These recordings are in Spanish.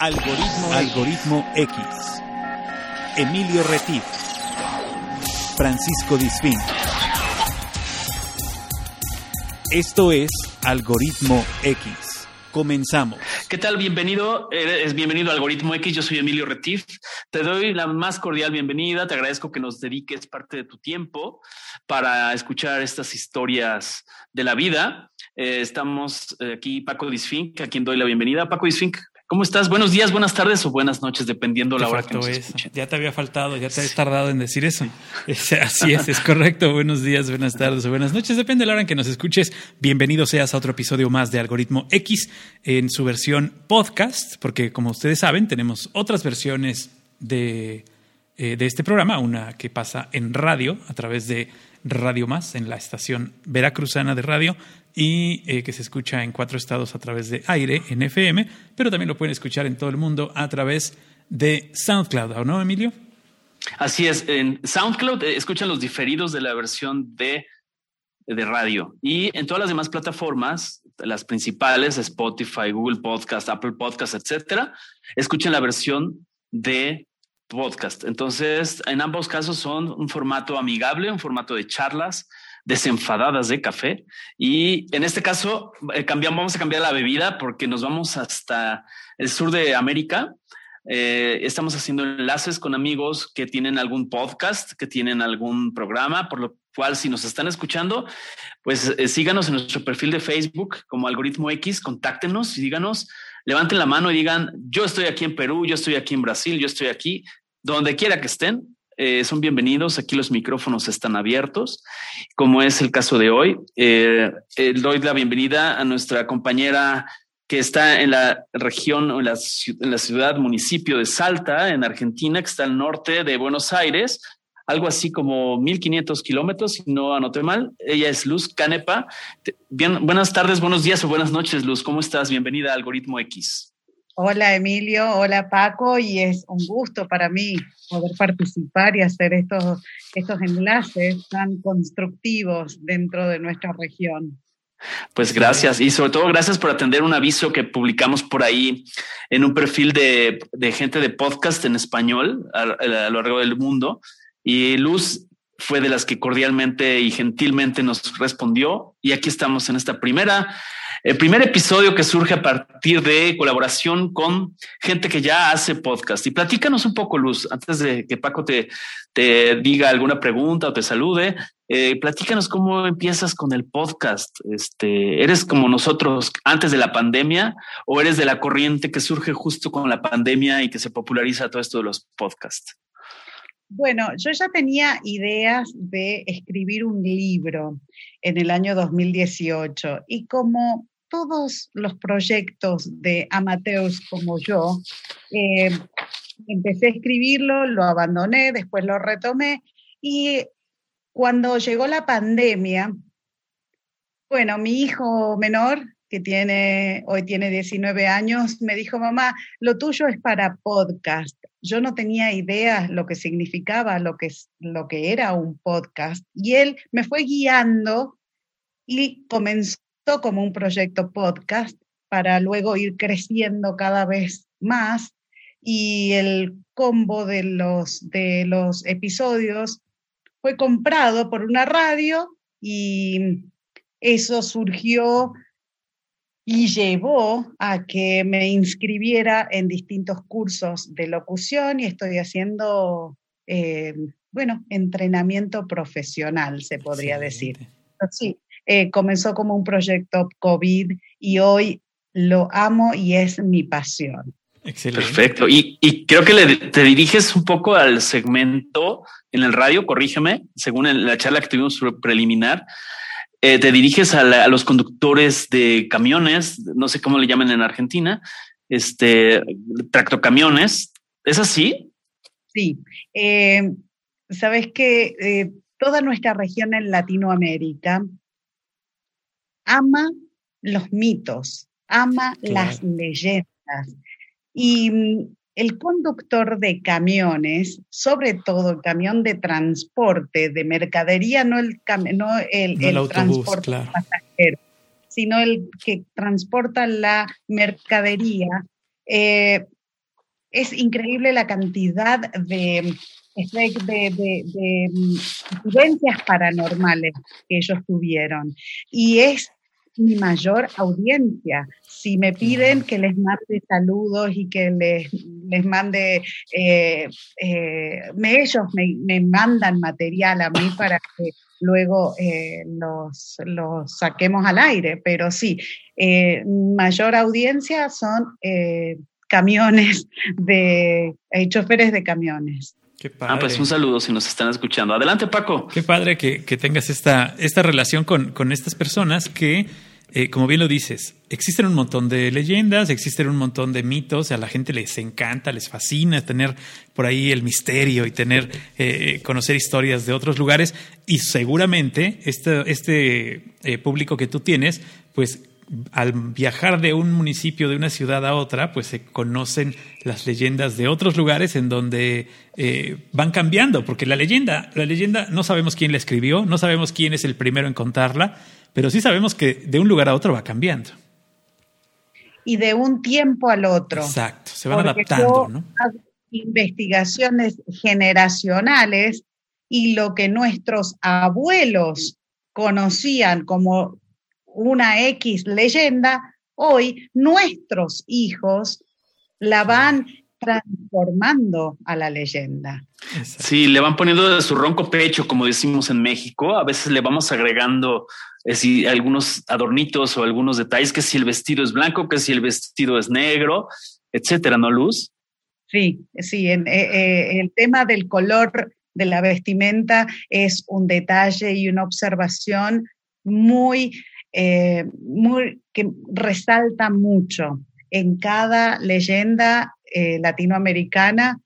Algoritmo, Algoritmo X. Emilio Retif. Francisco Disfín. Esto es Algoritmo X. Comenzamos. ¿Qué tal? Bienvenido, es bienvenido a Algoritmo X. Yo soy Emilio Retif. Te doy la más cordial bienvenida. Te agradezco que nos dediques parte de tu tiempo para escuchar estas historias de la vida. Eh, estamos aquí Paco Disfink, a quien doy la bienvenida. Paco Disfink, ¿Cómo estás? Buenos días, buenas tardes o buenas noches, dependiendo la hora que nos Ya te había faltado, ya te habías tardado en decir eso. así es, es correcto. Buenos días, buenas tardes o buenas noches, depende de la hora en que nos escuches. Bienvenido seas a otro episodio más de Algoritmo X en su versión podcast, porque como ustedes saben, tenemos otras versiones de, eh, de este programa, una que pasa en radio a través de Radio Más, en la estación veracruzana de radio, y eh, que se escucha en cuatro estados a través de aire, en FM, pero también lo pueden escuchar en todo el mundo a través de SoundCloud, ¿o no, Emilio? Así es, en SoundCloud eh, escuchan los diferidos de la versión de, de radio y en todas las demás plataformas, las principales, Spotify, Google Podcast, Apple Podcast, etcétera, escuchan la versión de podcast. Entonces, en ambos casos son un formato amigable, un formato de charlas, desenfadadas de café. Y en este caso, eh, cambiamos, vamos a cambiar la bebida porque nos vamos hasta el sur de América. Eh, estamos haciendo enlaces con amigos que tienen algún podcast, que tienen algún programa, por lo cual si nos están escuchando, pues eh, síganos en nuestro perfil de Facebook como Algoritmo X, contáctenos y díganos, levanten la mano y digan, yo estoy aquí en Perú, yo estoy aquí en Brasil, yo estoy aquí, donde quiera que estén, eh, son bienvenidos. Aquí los micrófonos están abiertos, como es el caso de hoy. Eh, eh, doy la bienvenida a nuestra compañera que está en la región, en la, en la ciudad, municipio de Salta, en Argentina, que está al norte de Buenos Aires, algo así como 1500 kilómetros, si no anoté mal. Ella es Luz Canepa. Bien, buenas tardes, buenos días o buenas noches, Luz. ¿Cómo estás? Bienvenida a Algoritmo X. Hola Emilio, hola Paco, y es un gusto para mí poder participar y hacer estos, estos enlaces tan constructivos dentro de nuestra región. Pues gracias y sobre todo gracias por atender un aviso que publicamos por ahí en un perfil de, gente de podcast en español a, a, lo largo del mundo. Y Luz fue de las que cordialmente y gentilmente nos respondió. Y aquí estamos en esta primera el primer episodio que surge a partir de colaboración con gente que ya hace podcast. Y platícanos un poco, Luz, antes de que Paco te, te diga alguna pregunta o te salude. Eh, platícanos cómo empiezas con el podcast. Este, ¿Eres como nosotros antes de la pandemia o eres de la corriente que surge justo con la pandemia y que se populariza todo esto de los podcasts? Bueno, yo ya tenía ideas de escribir un libro en el año 2018 y como todos los proyectos de amateurs como yo, eh, empecé a escribirlo, lo abandoné, después lo retomé y cuando llegó la pandemia, bueno, mi hijo menor que tiene, hoy tiene 19 años, me dijo, mamá, lo tuyo es para podcast. Yo no tenía idea lo que significaba, lo que, lo que era un podcast. Y él me fue guiando y comenzó como un proyecto podcast para luego ir creciendo cada vez más. Y el combo de los, de los episodios fue comprado por una radio y eso surgió y llevó a que me inscribiera en distintos cursos de locución y estoy haciendo, eh, bueno, entrenamiento profesional, se podría decir. Sí, eh, comenzó como un proyecto COVID y hoy lo amo y es mi pasión. Excelente. Perfecto. Y, y creo que le, te diriges un poco al segmento en el radio, corrígeme, según la charla que tuvimos preliminar, eh, te diriges a, los conductores de camiones, no sé cómo le llaman en Argentina, este, tractocamiones. ¿Es así? Sí. Eh, Sabes que eh, toda nuestra región en Latinoamérica ama los mitos, ama las leyendas. Y mm, el conductor de camiones, sobre todo el camión de transporte de mercadería, no el, no el, transporte pasajero, sino el que transporta la mercadería, eh, es increíble la cantidad de, de, de, vivencias paranormales que ellos tuvieron. Y es mi mayor audiencia. Si me piden que les mande saludos y que les, les mande, eh, eh, ellos me, mandan material a mí para que luego eh, los, los, saquemos al aire, pero sí, mayor audiencia son camiones de choferes de camiones. Qué padre. Ah, pues un saludo si nos están escuchando. Adelante, Paco. Qué padre que, que tengas esta, esta relación con, con estas personas que eh, como bien lo dices, existen un montón de leyendas, existen un montón de mitos, a la gente les encanta, les fascina tener por ahí el misterio y tener, eh, conocer historias de otros lugares. Y seguramente este, este eh, público que tú tienes, pues al viajar de un municipio, de una ciudad a otra, pues se conocen las leyendas de otros lugares en donde van cambiando, porque la leyenda, la leyenda no sabemos quién la escribió, no sabemos quién es el primero en contarla, pero sí sabemos que de un lugar a otro va cambiando. Y de un tiempo al otro. Exacto, se van adaptando, ¿no? Investigaciones generacionales y lo que nuestros abuelos conocían como una X leyenda, hoy nuestros hijos la van transformando a la leyenda. Sí, le van poniendo de su ronco pecho, como decimos en México. A veces le vamos agregando eh, algunos adornitos o algunos detalles, que si el vestido es blanco, que si el vestido es negro, etcétera, ¿no, Luz? Sí, sí, en, eh, eh, el tema del color de la vestimenta es un detalle y una observación muy, muy que resalta mucho en cada leyenda latinoamericana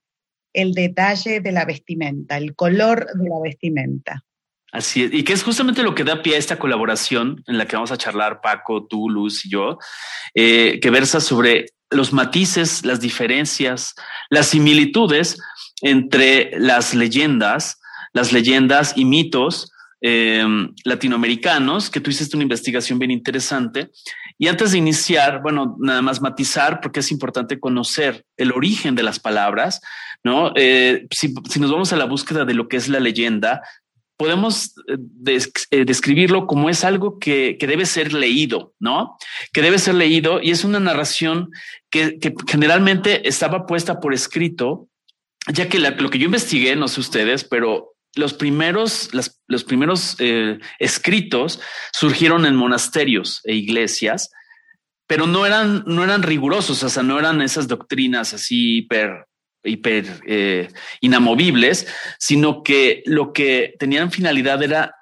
el detalle de la vestimenta, el color de la vestimenta. Así es, y que es justamente lo que da pie a esta colaboración en la que vamos a charlar Paco, tú, Luz y yo, eh, que versa sobre los matices, las diferencias, las similitudes entre las leyendas, las leyendas y mitos eh, latinoamericanos, que tú hiciste una investigación bien interesante. Y antes de iniciar, bueno, nada más matizar, porque es importante conocer el origen de las palabras, ¿no? Eh, si, si, nos vamos a la búsqueda de lo que es la leyenda, podemos eh, describirlo como es algo que, debe ser leído, ¿no? Que debe ser leído y es una narración que, generalmente estaba puesta por escrito, ya que lo que yo investigué, no sé ustedes, pero los primeros, los primeros eh, escritos surgieron en monasterios e iglesias, pero no eran, no eran rigurosos, o sea, no eran esas doctrinas así hiper hiper eh, inamovibles, sino que lo que tenían finalidad era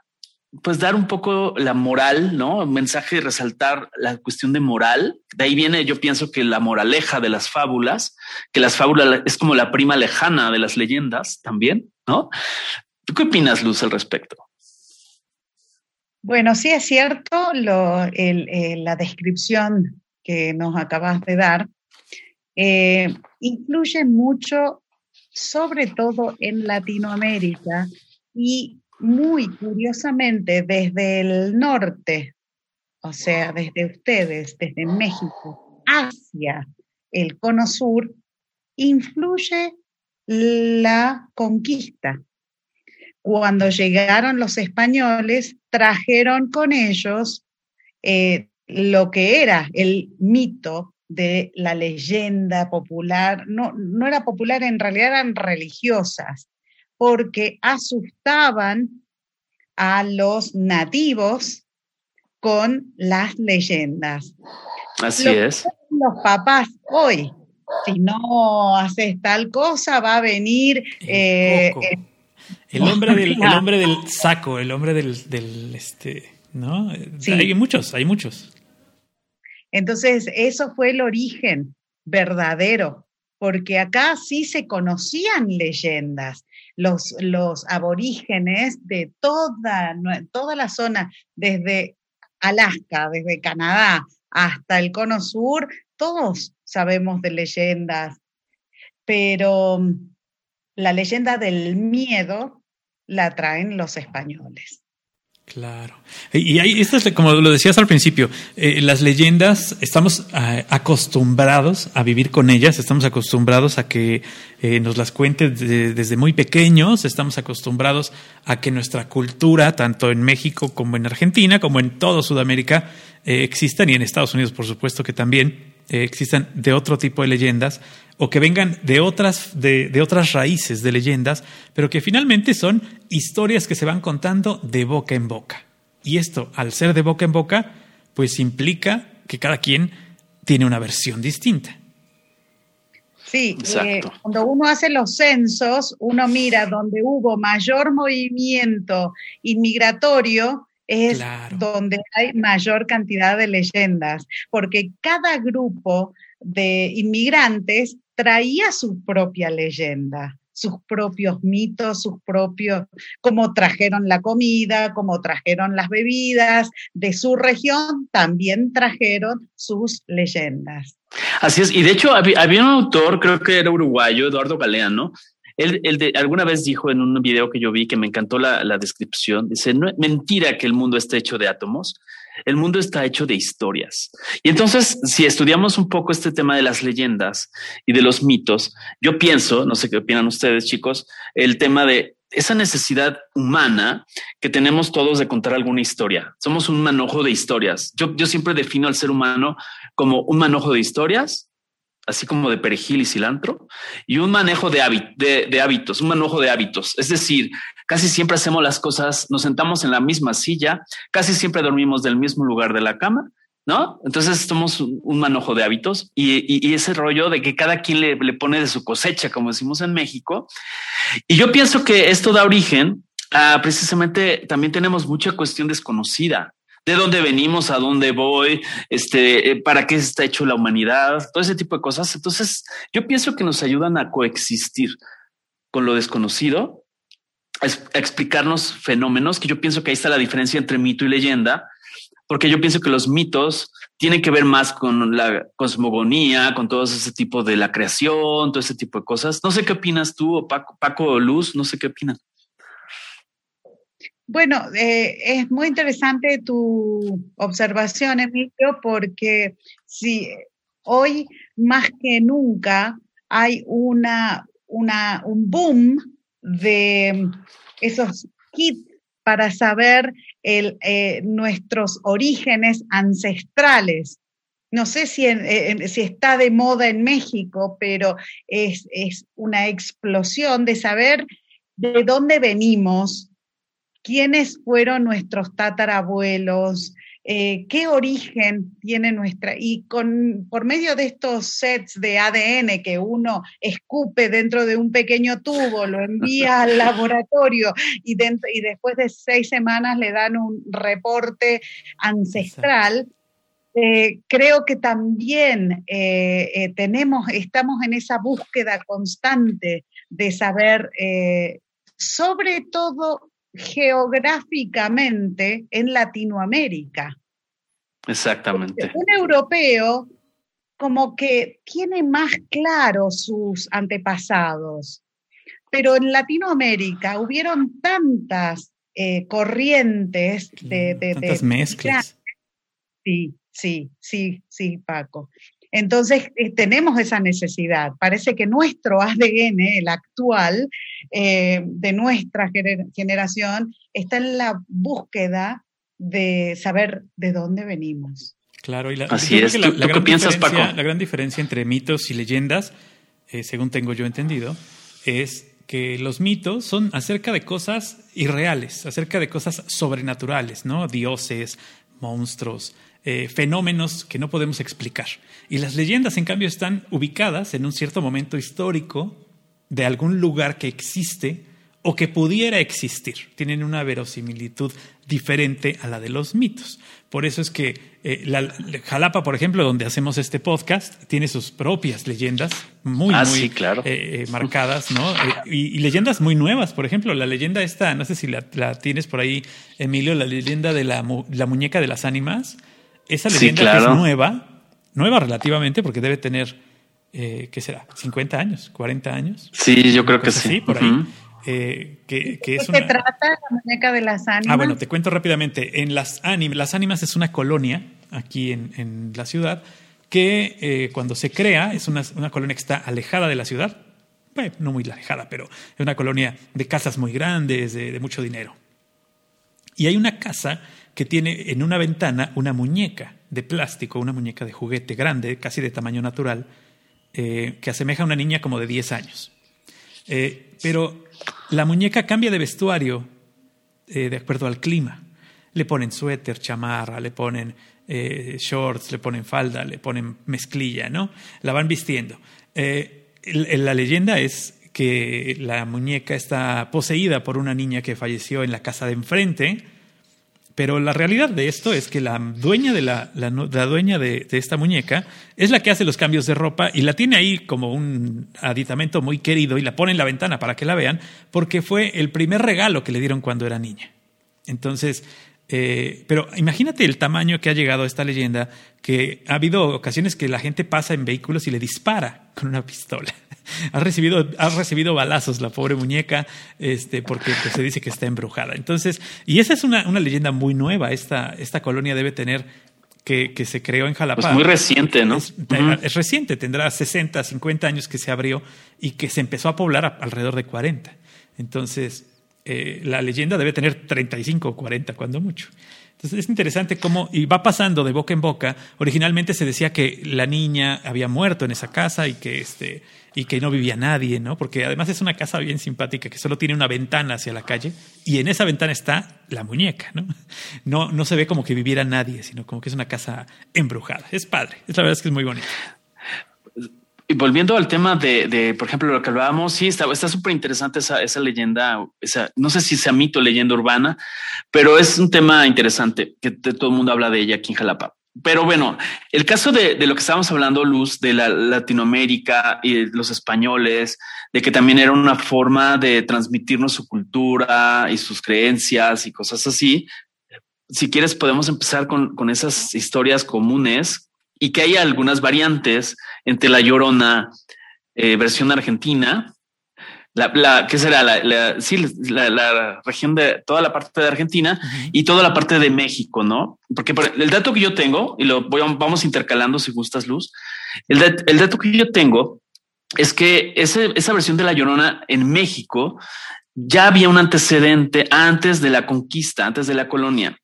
pues dar un poco la moral, ¿no? Un mensaje de resaltar la cuestión de moral. De ahí viene, yo pienso que la moraleja de las fábulas, que las fábulas es como la prima lejana de las leyendas también, ¿no? ¿Tú qué opinas, Luz, al respecto? Bueno, sí es cierto eh, la descripción que nos acabas de dar. Eh, influye mucho, sobre todo en Latinoamérica y muy curiosamente desde el norte, o sea, desde ustedes, desde México hacia el cono sur, influye la conquista. Cuando llegaron los españoles, trajeron con ellos eh, lo que era el mito de la leyenda popular, no, no era popular, en realidad eran religiosas, porque asustaban a los nativos con las leyendas. Así es. Los papás hoy, si no haces tal cosa, va a venir... El, eh, hombre, del, el hombre del saco, el hombre del, del este, ¿no? Hay muchos, hay muchos. Entonces, eso fue el origen verdadero, porque acá sí se conocían leyendas. Los, los aborígenes de toda, toda la zona, desde Alaska, desde Canadá hasta el Cono Sur, todos sabemos de leyendas, pero mm, la leyenda del miedo la traen los españoles. Claro. Y ahí, esto es como lo decías al principio, eh, las leyendas, estamos eh, acostumbrados a vivir con ellas, estamos acostumbrados a que eh, nos las cuenten desde muy pequeños, estamos acostumbrados a que nuestra cultura, tanto en México como en Argentina, como en toda Sudamérica, existan y en Estados Unidos, por supuesto que también existan de otro tipo de leyendas o que vengan de otras, de, de, otras raíces de leyendas, pero que finalmente son historias que se van contando de boca en boca. Y esto, al ser de boca en boca, pues implica que cada quien tiene una versión distinta. Sí, eh, cuando uno hace los censos, uno mira donde hubo mayor movimiento inmigratorio, es donde hay mayor cantidad de leyendas, porque cada grupo de inmigrantes traía su propia leyenda, sus propios mitos, sus propios, cómo trajeron la comida, cómo trajeron las bebidas de su región, también trajeron sus leyendas. Así es, y de hecho había, un autor, creo que era uruguayo, Eduardo Galeano, él, de, alguna vez dijo en un video que yo vi que me encantó la, la descripción, dice, no, mentira que el mundo esté hecho de átomos, el mundo está hecho de historias. Y entonces, si estudiamos un poco este tema de las leyendas y de los mitos, yo pienso, no sé qué opinan ustedes, chicos, el tema de esa necesidad humana que tenemos todos de contar alguna historia. Somos un manojo de historias. Yo, yo siempre defino al ser humano como un manojo de historias así como de perejil y cilantro, y un manejo de, de, hábitos, un manojo de hábitos. Es decir, casi siempre hacemos las cosas, nos sentamos en la misma silla, casi siempre dormimos del mismo lugar de la cama, ¿no? Entonces somos un, manojo de hábitos y, ese rollo de que cada quien le, pone de su cosecha, como decimos en México. Y yo pienso que esto da origen a precisamente también tenemos mucha cuestión desconocida de dónde venimos, a dónde voy, este, eh, para qué está hecho la humanidad, todo ese tipo de cosas. Entonces, yo pienso que nos ayudan a coexistir con lo desconocido, explicarnos fenómenos, que yo pienso que ahí está la diferencia entre mito y leyenda, porque yo pienso que los mitos tienen que ver más con la cosmogonía, con todo ese tipo de la creación, todo ese tipo de cosas. No sé qué opinas tú, Paco, Paco Luz, no sé qué opinan. Bueno, eh, es muy interesante tu observación, Emilio, porque si hoy más que nunca hay una, una, un boom de esos kits para saber eh, nuestros orígenes ancestrales. No sé si, si, está de moda en México, pero es, es una explosión de saber de dónde venimos, quiénes fueron nuestros tatarabuelos, eh, qué origen tiene nuestra, y con, por medio de estos sets de ADN que uno escupe dentro de un pequeño tubo, lo envía al laboratorio y, y después de seis semanas le dan un reporte ancestral. Eh, creo que también eh, tenemos, estamos en esa búsqueda constante de saber, sobre todo geográficamente en Latinoamérica. Exactamente. un europeo como que tiene más claro sus antepasados, pero en Latinoamérica hubieron tantas eh, corrientes de, de, tantas mezclas. Sí, sí, sí, sí, Paco. Entonces, eh, tenemos esa necesidad. Parece que nuestro ADN, el actual, eh, de nuestra generación, está en la búsqueda de saber de dónde venimos. Claro, y la, Así es. La, qué piensas, Paco? La gran diferencia entre mitos y leyendas, eh, según tengo yo entendido, es que los mitos son acerca de cosas irreales, acerca de cosas sobrenaturales, ¿no? Dioses, monstruos, eh, fenómenos que no podemos explicar. Y las leyendas, en cambio, están ubicadas en un cierto momento histórico de algún lugar que existe o que pudiera existir. Tienen una verosimilitud diferente a la de los mitos. Por eso es que eh, la, Jalapa, por ejemplo, donde hacemos este podcast, tiene sus propias leyendas muy, ah, muy claro. Eh, marcadas, ¿no? y, leyendas muy nuevas. Por ejemplo, la leyenda esta, no sé si la, tienes por ahí, Emilio, la leyenda de la, la muñeca de las ánimas esa leyenda es nueva, nueva relativamente, porque debe tener, eh, ¿qué será? ¿50 años? ¿40 años? Sí, yo creo que sí. por ahí. Eh, que, que es ¿Qué se trata la muñeca de las ánimas? Ah, bueno, te cuento rápidamente. En las ánimas, las ánimas es una colonia aquí en, en la ciudad que eh, cuando se crea es una, una, colonia que está alejada de la ciudad, bueno, no muy alejada, pero es una colonia de casas muy grandes, de, de mucho dinero. Y hay una casa que tiene en una ventana una muñeca de plástico, una muñeca de juguete grande, casi de tamaño natural, eh, que asemeja a una niña como de 10 años. Eh, pero la muñeca cambia de vestuario eh, de acuerdo al clima. Le ponen suéter, chamarra, le ponen shorts, le ponen falda, le ponen mezclilla, ¿no? La van vistiendo. la leyenda es que la muñeca está poseída por una niña que falleció en la casa de enfrente, pero la realidad de esto es que la dueña de la, la, la dueña de, de, esta muñeca es la que hace los cambios de ropa y la tiene ahí como un aditamento muy querido y la pone en la ventana para que la vean, porque fue el primer regalo que le dieron cuando era niña. Entonces, eh, pero imagínate el tamaño que ha llegado esta leyenda, que ha habido ocasiones que la gente pasa en vehículos y le dispara con una pistola. ha, recibido, ha recibido balazos la pobre muñeca este, porque pues, se dice que está embrujada. Entonces, y esa es una, una leyenda muy nueva. Esta, esta colonia debe tener que, que, se creó en Jalapa. Pues muy reciente, ¿no? Es, uh -huh. es, reciente, tendrá 60, 50 años que se abrió y que se empezó a poblar a, alrededor de 40. Entonces, eh, la leyenda debe tener 35 o 40, cuando mucho. Entonces es interesante cómo, y va pasando de boca en boca. Originalmente se decía que la niña había muerto en esa casa y que, este, y que no vivía nadie, ¿no? Porque además es una casa bien simpática que solo tiene una ventana hacia la calle y en esa ventana está la muñeca, ¿no? No, no se ve como que viviera nadie, sino como que es una casa embrujada. Es padre, es la verdad es que es muy bonito. Y volviendo al tema de, de, por ejemplo, lo que hablábamos, sí, está súper interesante esa, esa leyenda, esa, no sé si sea mito leyenda urbana, pero es un tema interesante que todo el mundo habla de ella aquí en Jalapa. Pero bueno, el caso de, de, lo que estábamos hablando, Luz, de la Latinoamérica y los españoles, de que también era una forma de transmitirnos su cultura y sus creencias y cosas así. Si quieres, podemos empezar con, con esas historias comunes y que hay algunas variantes entre la Llorona eh, versión argentina, la, la ¿qué será? La, la sí, la, la, región de toda la parte de Argentina y toda la parte de México, ¿no? Porque el dato que yo tengo, y lo voy, vamos intercalando si gustas, Luz, el, el dato que yo tengo es que ese, esa versión de la Llorona en México ya había un antecedente antes de la conquista, antes de la colonia.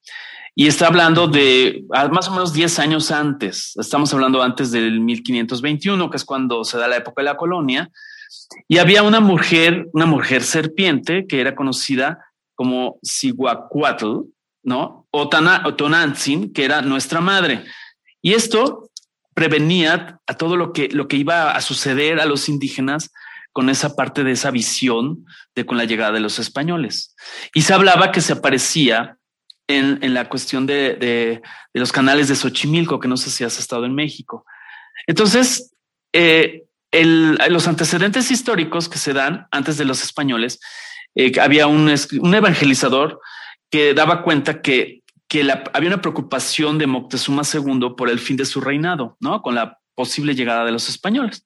Y está hablando de más o menos 10 años antes. Estamos hablando antes del 1521, que es cuando se da la época de la colonia. Y había una mujer, una mujer serpiente que era conocida como Siguacuatl, ¿no? O, Tana, o Tonantzin, que era nuestra madre. Y esto prevenía a todo lo que, lo que iba a suceder a los indígenas con esa parte de esa visión de con la llegada de los españoles. Y se hablaba que se aparecía en, la cuestión de, de, los canales de Xochimilco, que no sé si has estado en México. Entonces, eh, el, los antecedentes históricos que se dan antes de los españoles, eh, había un, un, evangelizador que daba cuenta que, que había una preocupación de Moctezuma II por el fin de su reinado, ¿no? Con la posible llegada de los españoles.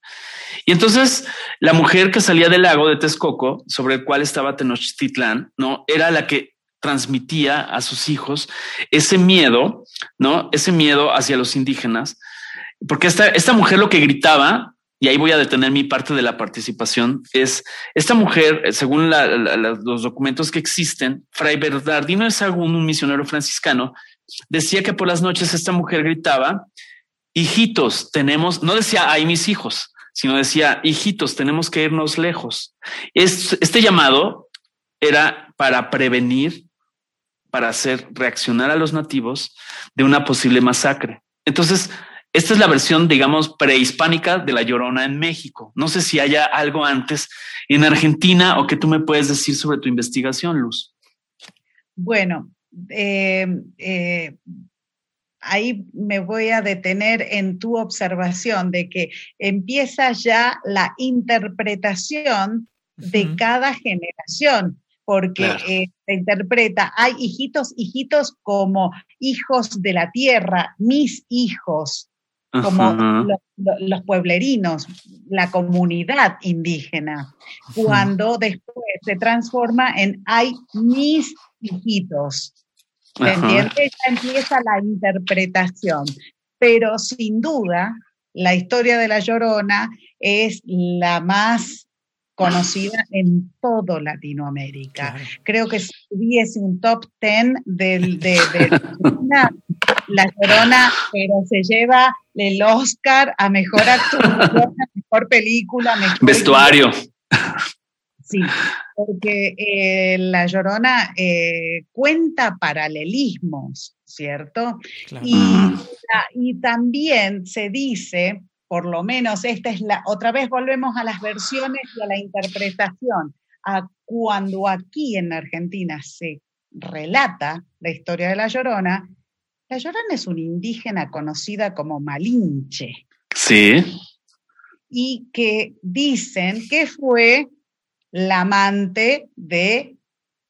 Y entonces la mujer que salía del lago de Texcoco, sobre el cual estaba Tenochtitlán, ¿no? Era la que transmitía a sus hijos ese miedo, ¿no? Ese miedo hacia los indígenas, porque esta, esta mujer lo que gritaba, y ahí voy a detener mi parte de la participación, es esta mujer, según la, la, los documentos que existen, Fray Bernardino de Sagún, un misionero franciscano, decía que por las noches esta mujer gritaba, hijitos, tenemos, no decía, hay mis hijos, sino decía, hijitos, tenemos que irnos lejos. Es, este llamado era para prevenir para hacer reaccionar a los nativos de una posible masacre. Entonces, esta es la versión, digamos, prehispánica de la Llorona en México. No sé si haya algo antes en Argentina o que tú me puedes decir sobre tu investigación, Luz. Bueno, eh, eh, ahí me voy a detener en tu observación de que empieza ya la interpretación de uh -huh. cada generación porque claro. eh, se interpreta, hay hijitos, hijitos como hijos de la tierra, mis hijos, como los, los, pueblerinos, la comunidad indígena. Cuando después se transforma en hay mis hijitos. ¿Me entiendes? Ya empieza la interpretación. Pero sin duda, la historia de La Llorona es la más conocida en todo Latinoamérica. Creo que si hubiese un top ten del, de, La Llorona, pero se lleva el Oscar a mejor actor, mejor película, mejor vestuario. Sí, porque eh, La Llorona eh, cuenta paralelismos, ¿cierto? Y, y también se dice, por lo menos esta es la, otra vez volvemos a las versiones y a la interpretación, a cuando aquí en Argentina se relata la historia de La Llorona, La Llorona es una indígena conocida como Malinche. Sí. Y que dicen que fue la amante de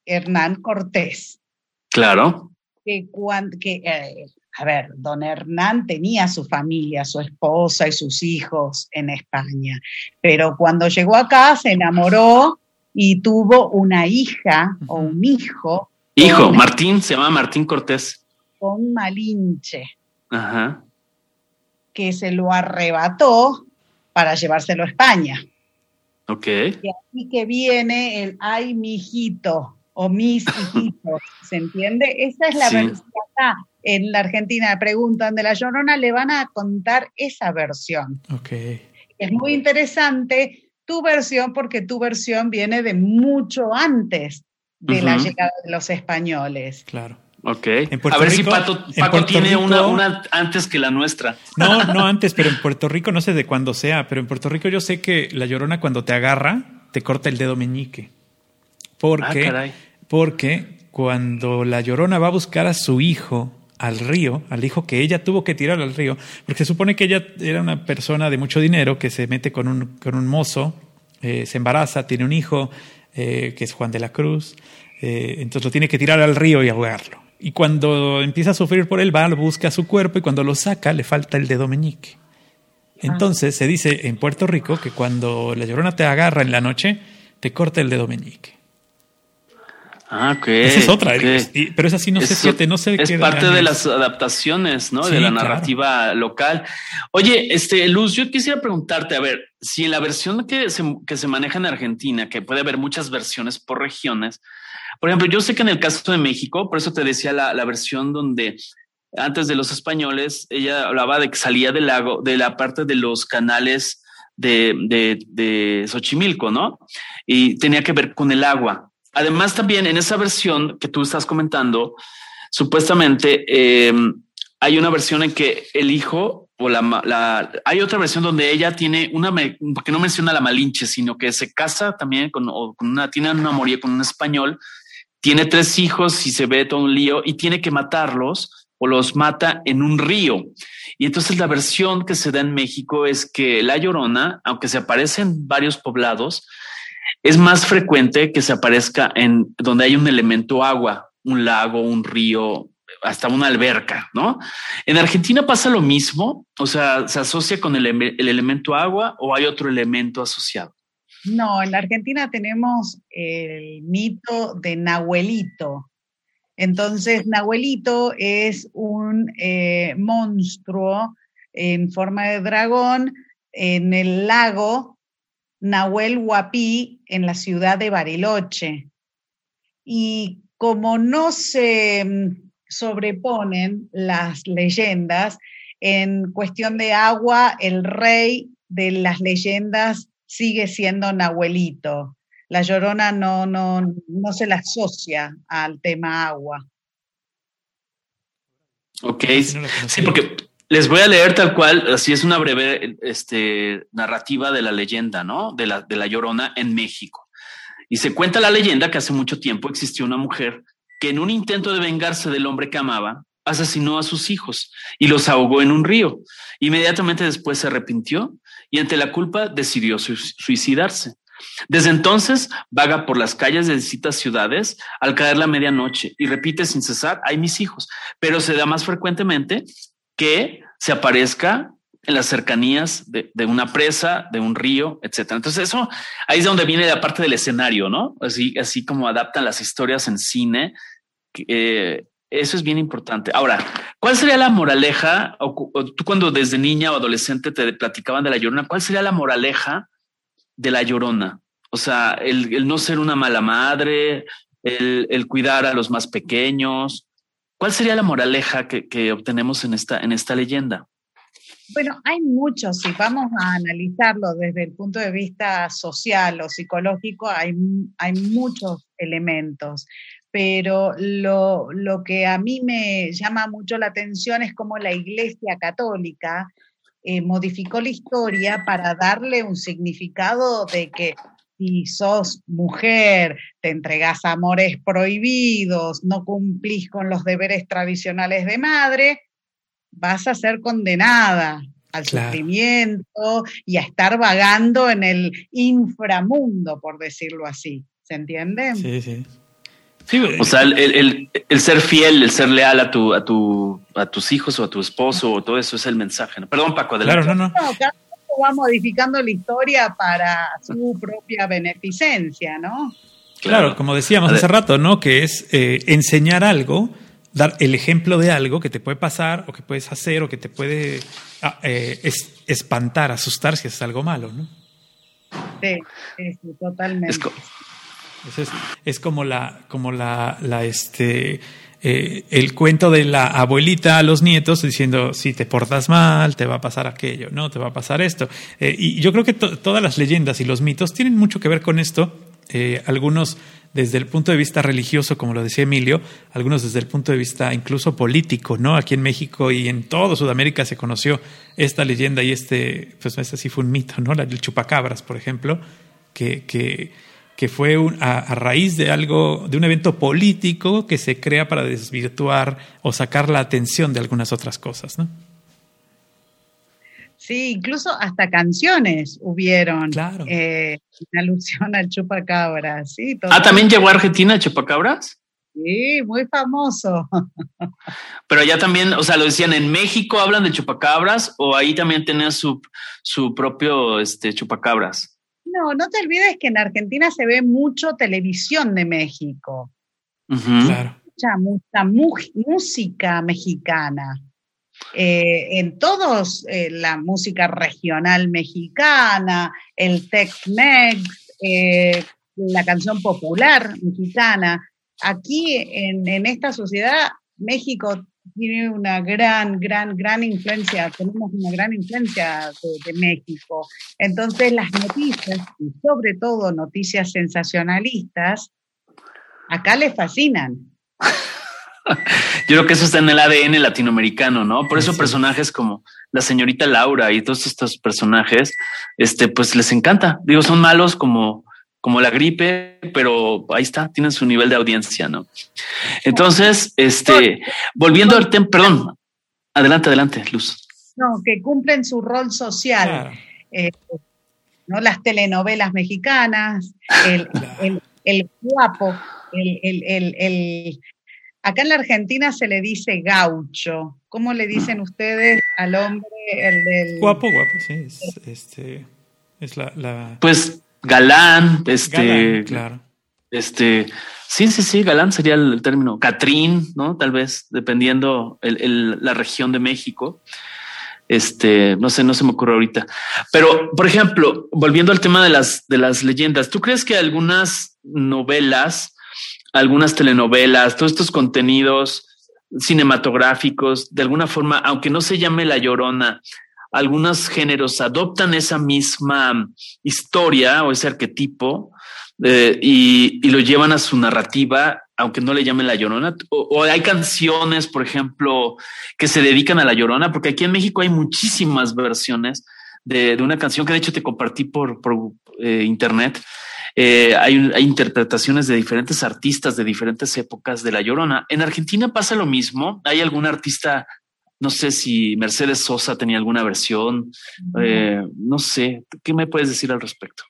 Hernán Cortés. Claro. Que, cuando, que eh, a ver, don Hernán tenía su familia, su esposa y sus hijos en España, pero cuando llegó acá se enamoró y tuvo una hija o un hijo. Hijo, Martín, se llama Martín Cortés. Con Malinche. Ajá. Que se lo arrebató para llevárselo a España. Ok. Y así que viene el ay, mi hijito o mis hijitos, ¿se entiende? Esa es la versión en la Argentina preguntan de la Llorona, le van a contar esa versión. Ok. Es muy interesante tu versión porque tu versión viene de mucho antes de la llegada de los españoles. Claro. Ok. a ver si Pato, Paco tiene una, una, antes que la nuestra. No, no antes, pero en Puerto Rico no sé de cuándo sea, pero en Puerto Rico yo sé que la llorona cuando te agarra te corta el dedo meñique. Porque, ah, porque cuando la llorona va a buscar a su hijo al río, al hijo que ella tuvo que tirar al río, porque se supone que ella era una persona de mucho dinero que se mete con un, con un mozo, eh, se embaraza, tiene un hijo eh, que es Juan de la Cruz, eh, entonces lo tiene que tirar al río y ahogarlo. Y cuando empieza a sufrir por él, va, lo busca a su cuerpo y cuando lo saca le falta el dedo meñique. Entonces se dice en Puerto Rico que cuando la llorona te agarra en la noche, te corta el dedo meñique. Ah, ok. Esa es otra, pero es así, no sé no sé Es parte de las adaptaciones, ¿no? de la narrativa local. Oye, este, Luz, yo quisiera preguntarte, a ver, si en la versión que se, que se maneja en Argentina, que puede haber muchas versiones por regiones, por ejemplo, yo sé que en el caso de México, por eso te decía la, la versión donde antes de los españoles, ella hablaba de que salía del lago, de la parte de los canales de, de, de Xochimilco, ¿no? Y tenía que ver con el agua. Además, también en esa versión que tú estás comentando, supuestamente eh, hay una versión en que el hijo o la, hay otra versión donde ella tiene una que no menciona la Malinche, sino que se casa también con, una, tiene una amoría con un español, tiene tres hijos y se ve todo un lío y tiene que matarlos o los mata en un río. Y entonces la versión que se da en México es que la Llorona, aunque se aparece en varios poblados, es más frecuente que se aparezca en donde hay un elemento agua, un lago, un río, hasta una alberca, ¿no? En Argentina pasa lo mismo, o sea, se asocia con el, elemento agua o hay otro elemento asociado. No, en Argentina tenemos el mito de Nahuelito. Entonces, Nahuelito es un eh, monstruo en forma de dragón en el lago Nahuel Huapi en la ciudad de Bariloche. Y como no se mm, sobreponen las leyendas, en cuestión de agua, el rey de las leyendas sigue siendo Nahuelito. La llorona no, no, no se la asocia al tema agua. Ok, sí, porque les voy a leer tal cual, así es una breve este, narrativa de la leyenda, ¿no? De la, de la Llorona en México. Y se cuenta la leyenda que hace mucho tiempo existió una mujer que en un intento de vengarse del hombre que amaba, asesinó a sus hijos y los ahogó en un río. Inmediatamente después se arrepintió y ante la culpa decidió suicidarse. Desde entonces vaga por las calles de distintas ciudades al caer la medianoche y repite sin cesar, hay mis hijos, pero se da más frecuentemente que se aparezca en las cercanías de, una presa, de un río, etcétera. Entonces eso ahí es donde viene la parte del escenario, ¿no? Así, así como adaptan las historias en cine. Eh, eso es bien importante. Ahora, ¿cuál sería la moraleja? O, tú cuando desde niña o adolescente te platicaban de la llorona, ¿cuál sería la moraleja de la llorona? O sea, el, no ser una mala madre, el, cuidar a los más pequeños. ¿Cuál sería la moraleja que, obtenemos en esta, en esta leyenda? Bueno, hay muchos, si vamos a analizarlo desde el punto de vista social o psicológico, hay, hay muchos elementos, pero lo, que a mí me llama mucho la atención es cómo la Iglesia Católica eh, modificó la historia para darle un significado de que si sos mujer, te entregas amores prohibidos, no cumplís con los deberes tradicionales de madre, vas a ser condenada al sufrimiento y a estar vagando en el inframundo, por decirlo así. ¿Se entiende? Sí, sí. o sea, el, ser fiel, el ser leal a tu, a tu, a tus hijos o a tu esposo, o todo eso es el mensaje. Perdón, Paco, adelante. Claro, no, no. Va modificando la historia para su propia beneficencia, ¿no? Claro, como decíamos hace rato, ¿no? Que es eh, enseñar algo dar el ejemplo de algo que te puede pasar o que puedes hacer o que te puede ah, eh, espantar, asustar si es algo malo, ¿no? Sí, totalmente. Es, como la, como la, la este, eh, el cuento de la abuelita a los nietos diciendo si te portas mal te va a pasar aquello, no te va a pasar esto. Eh, y yo creo que todas las leyendas y los mitos tienen mucho que ver con esto. algunos desde el punto de vista religioso, como lo decía Emilio, algunos desde el punto de vista incluso político, ¿no? Aquí en México y en todo Sudamérica se conoció esta leyenda y este, pues este sí fue un mito, ¿no? Del chupacabras, por ejemplo, que, que, que fue a, a, raíz de algo, de un evento político que se crea para desvirtuar o sacar la atención de algunas otras cosas, ¿no? Sí, incluso hasta canciones hubieron. Claro. Eh, en alusión al chupacabras. Sí, ah, ¿también llegó a Argentina el chupacabras? Sí, muy famoso. Pero ya también, o sea, lo decían, en México hablan de chupacabras o ahí también tenían su, su propio este, chupacabras. No, no te olvides que en Argentina se ve mucho televisión de México. Claro. Mucha, mucha música mexicana. Eh, en todos, eh, la música regional mexicana, el Tex-Mex, eh, la canción popular mexicana. Aquí en, esta sociedad, México tiene una gran, gran, gran influencia, tenemos una gran influencia de, de, México. Entonces las noticias, y sobre todo noticias sensacionalistas, acá les fascinan. Yo creo que eso está en el ADN latinoamericano, ¿no? Por eso personajes como la señorita Laura y todos estos personajes, este, pues les encanta. Digo, son malos como, como la gripe, pero ahí está, tienen su nivel de audiencia, ¿no? Entonces, este, volviendo al tema, perdón, adelante, adelante, Luz. No, que cumplen su rol social. Eh, ¿no? Las telenovelas mexicanas, el, el, guapo, el, el, Acá en la Argentina se le dice gaucho. ¿Cómo le dicen ustedes al hombre, el del... Guapo, guapo, sí. Es, este, es la, Pues galán, este... claro. Este, sí, sí, sí, galán sería el, término. Catrín, ¿no? Tal vez, dependiendo el, la región de México. Este, no sé, no se me ocurre ahorita. Pero, por ejemplo, volviendo al tema de las, de las leyendas, ¿tú crees que algunas novelas algunas telenovelas, todos estos contenidos cinematográficos, de alguna forma, aunque no se llame La Llorona, algunos géneros adoptan esa misma historia o ese arquetipo eh, y, lo llevan a su narrativa, aunque no le llamen La Llorona. O, hay canciones, por ejemplo, que se dedican a La Llorona, porque aquí en México hay muchísimas versiones de, una canción que de hecho te compartí por, eh, internet eh, hay, interpretaciones de diferentes artistas de diferentes épocas de La Llorona. En Argentina pasa lo mismo. Hay algún artista, no sé si Mercedes Sosa tenía alguna versión, eh, no sé, ¿qué me puedes decir al respecto?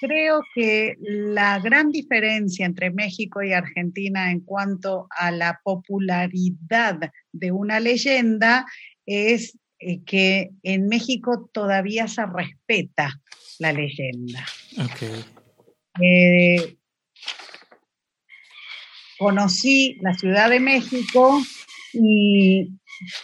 Creo que la gran diferencia entre México y Argentina en cuanto a la popularidad de una leyenda es eh, que en México todavía se respeta la leyenda. Eh, conocí la Ciudad de México y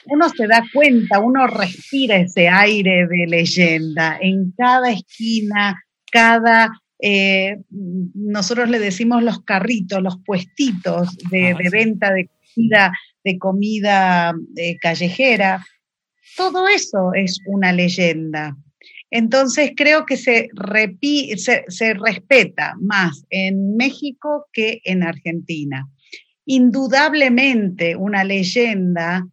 uno se da cuenta, uno respira ese aire de leyenda en cada esquina, cada eh, nosotros le decimos los carritos, los puestitos de, ah, venta de comida, de comida eh, callejera. Todo eso es una leyenda. Entonces creo que se, se, respeta más en México que en Argentina. Indudablemente una leyenda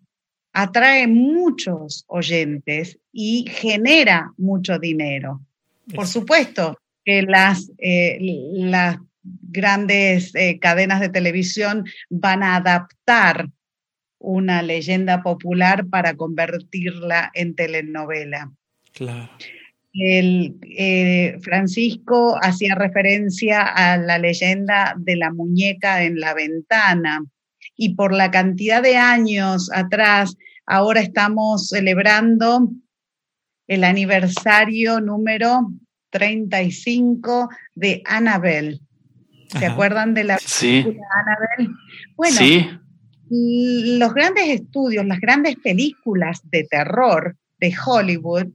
atrae muchos oyentes y genera mucho dinero. Por supuesto, que las, eh, las grandes eh, cadenas de televisión van a adaptar una leyenda popular para convertirla en telenovela. Claro. El, eh, Francisco hacía referencia a la leyenda de la muñeca en la ventana y por la cantidad de años atrás, ahora estamos celebrando el aniversario número 35 de Annabelle. ¿Se acuerdan de la película Annabelle? Bueno, sí. los grandes estudios, las grandes películas de terror de Hollywood,